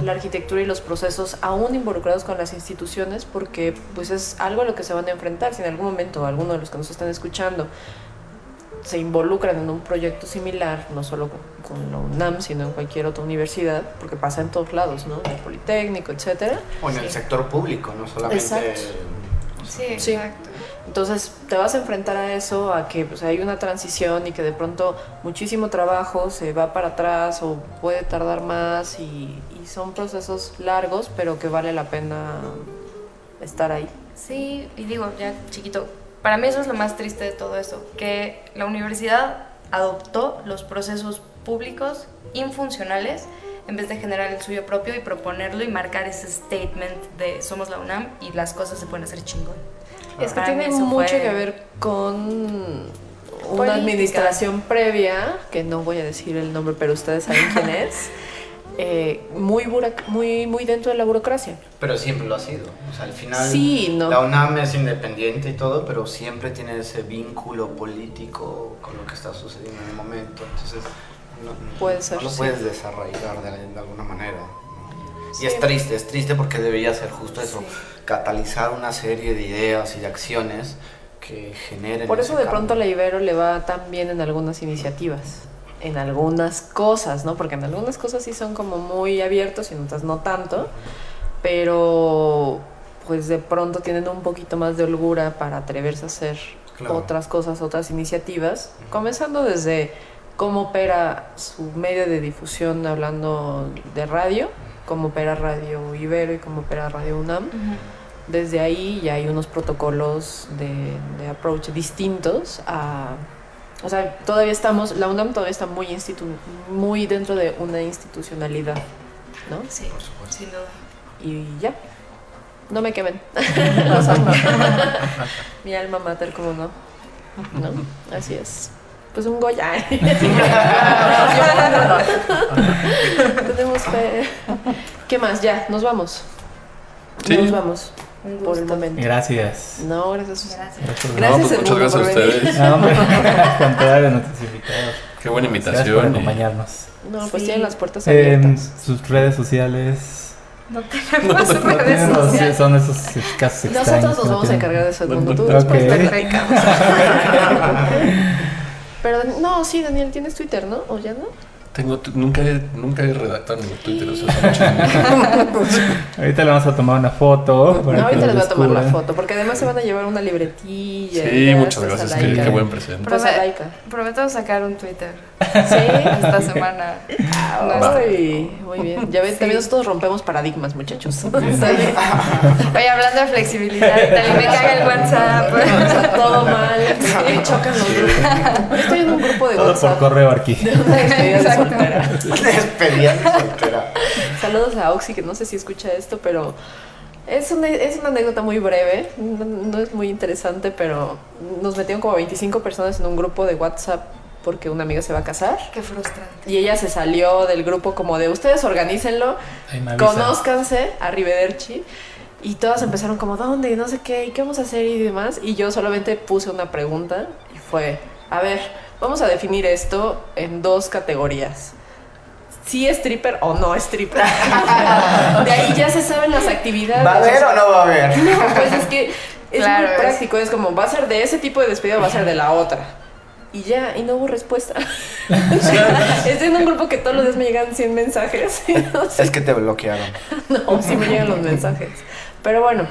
la arquitectura y los procesos aún involucrados con las instituciones porque pues es algo a lo que se van a enfrentar si en algún momento alguno de los que nos están escuchando se involucran en un proyecto similar, no solo con, con la UNAM, sino en cualquier otra universidad, porque pasa en todos lados, ¿no? En el Politécnico, etcétera. O en el sector público, no solamente Exacto. Sí, Sí. exacto. Entonces te vas a enfrentar a eso, a que pues, hay una transición y que de pronto muchísimo trabajo se va para atrás o puede tardar más y, y son procesos largos, pero que vale la pena estar ahí. Sí, y digo, ya chiquito, para mí eso es lo más triste de todo eso, que la universidad adoptó los procesos públicos infuncionales en vez de generar el suyo propio y proponerlo y marcar ese statement de somos la UNAM y las cosas se pueden hacer chingón. Es que Para tiene mucho fue- que ver con una Política. administración previa, que no voy a decir el nombre, pero ustedes saben quién es, eh, muy, muy, muy dentro de la burocracia. Pero siempre lo ha sido. O sea, al final Sí, no. la UNAM es independiente y todo, pero siempre tiene ese vínculo político con lo que está sucediendo en el momento. Entonces, no, Puede ser, no lo sí. puedes desarraigar de, de alguna manera. ¿no? Sí. Y es triste, es triste porque debería ser justo eso, catalizar una serie de ideas y de acciones que generen. Por eso de cambio. pronto la Ibero le va tan bien en algunas iniciativas, en algunas cosas, ¿no? Porque en algunas cosas sí son como muy abiertos y en otras no tanto, pero pues de pronto tienen un poquito más de holgura para atreverse a hacer Claro. otras cosas, otras iniciativas, comenzando desde cómo opera su medio de difusión hablando de radio, cómo opera Radio Ibero y cómo opera Radio UNAM desde ahí ya hay unos protocolos de, de approach distintos a... O sea, todavía estamos, la UNAM todavía está muy, institu- muy dentro de una institucionalidad, ¿no? Sí, sin duda. Y ya, no me quemen, los amo. Mi alma mater, como no, ¿no? Así es. Pues un Goya. Tenemos fe. ¿Qué más? Ya, nos vamos. Sí. Nos vamos Un por el momento. Gracias. No, gracias. a ustedes. Gracias. Gracias, no, pues muchas gracias a ustedes. No, hombre, contrario, nuestros invitados. Qué buena Gracias por invitación. y- acompañarnos. No, pues Sí. tienen las puertas En abiertas. sus redes sociales. No tenemos No redes tienen los- sociales. son esos casos extraños. Nosotros nos no vamos a encargar de eso, Edmundo. Tú te dedicas. Pero no, sí, Daniel, tienes Twitter, ¿no? ¿O ya no? Tengo, tu- nunca, he, nunca he redactado en mi Twitter. o sea, Ahorita le vamos a tomar una foto. para No, ahorita les voy a tomar la foto, porque además se van a llevar una libretilla. Sí, muchas gracias. Qué, qué buen presente. Pues Laika. Prometo sacar un Twitter Sí. esta semana. No sé. Ay, muy bien. Ya ven, Sí. también nosotros rompemos paradigmas, muchachos. Oye, hablando de flexibilidad, también me caga el WhatsApp. Todo mal. Me chocan los grupos. Yo estoy en un grupo de Todo por WhatsApp. correo aquí. de una despedida de Exacto. Soltera. Despedida de soltera. Saludos a Oxy, que no sé si escucha esto, pero es una, es una anécdota muy breve, no, no es muy interesante, pero nos metieron como 25 personas en un grupo de WhatsApp porque una amiga se va a casar. Qué frustrante. Y ella se salió del grupo como de ustedes organícenlo, conózcanse, arrivederci. Y todas empezaron como, ¿dónde? Y no sé qué, ¿y qué vamos a hacer? Y demás. Y yo solamente puse una pregunta y fue, a ver, vamos a definir esto en dos categorías. ¿Sí es stripper o no es stripper? de ahí ya se saben las actividades. ¿Va a haber o no va a haber? No, pues es que es Claro, muy práctico, es como, ¿va a ser de ese tipo de despedida o va a ser de la otra? Y ya, y no hubo respuesta. Estoy en un grupo que todos los días me llegan 100 mensajes. y no sé Es que te bloquearon. no, sí me llegan los mensajes. Pero bueno.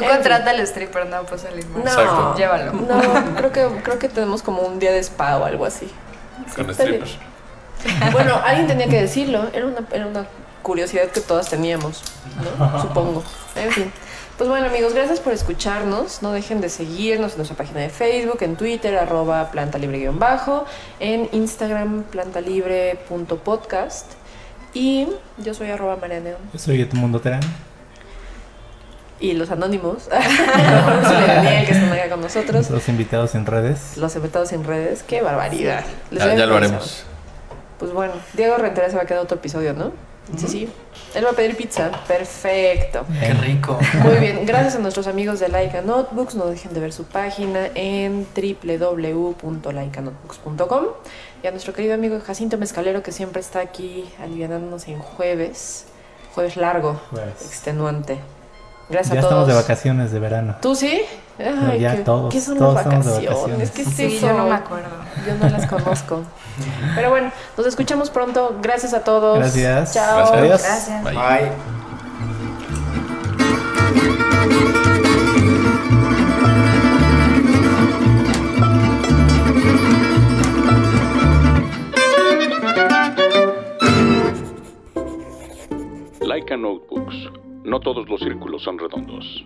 Tú contrata al stripper, no, pues el No, Exacto. Llévalo. No, creo que, creo que tenemos como un día de spa o algo así. Con está bien. strippers. Bueno, alguien tenía que decirlo. Era una, era una curiosidad que todas teníamos, ¿no? Supongo. En fin. Pues bueno, amigos, gracias por escucharnos. No dejen de seguirnos en nuestra página de Facebook, en Twitter, arroba plantalibre-bajo, en Instagram, plantalibre.podcast. Y yo soy arroba Marianeo. Yo soy Edmundo Terán. Y los anónimos. Daniel, que están acá con nosotros. Los invitados en redes. Los invitados en redes. ¡Qué barbaridad! Les Ya, lo haremos. Pues bueno, Diego Rentera se va a quedar otro episodio, ¿no? Sí, sí. Él va a pedir pizza. Perfecto. Qué rico. Muy bien, gracias a nuestros amigos de Laika Notebooks. No dejen de ver su página en www.laikanotebooks.com. Y a nuestro querido amigo Jacinto Mezcalero, que siempre está aquí aliviándonos en jueves. Jueves largo, extenuante. Gracias ya a todos. estamos de vacaciones de verano. ¿Tú sí? No, ya todos. ¿Qué son todos las vacaciones? vacaciones? ¿Qué es sí, yo no me acuerdo. Yo no las conozco. Pero bueno, nos escuchamos pronto. Gracias a todos. Gracias. Chao. Gracias. Bye. Bye. Laika Notebooks no todos los círculos son redondos.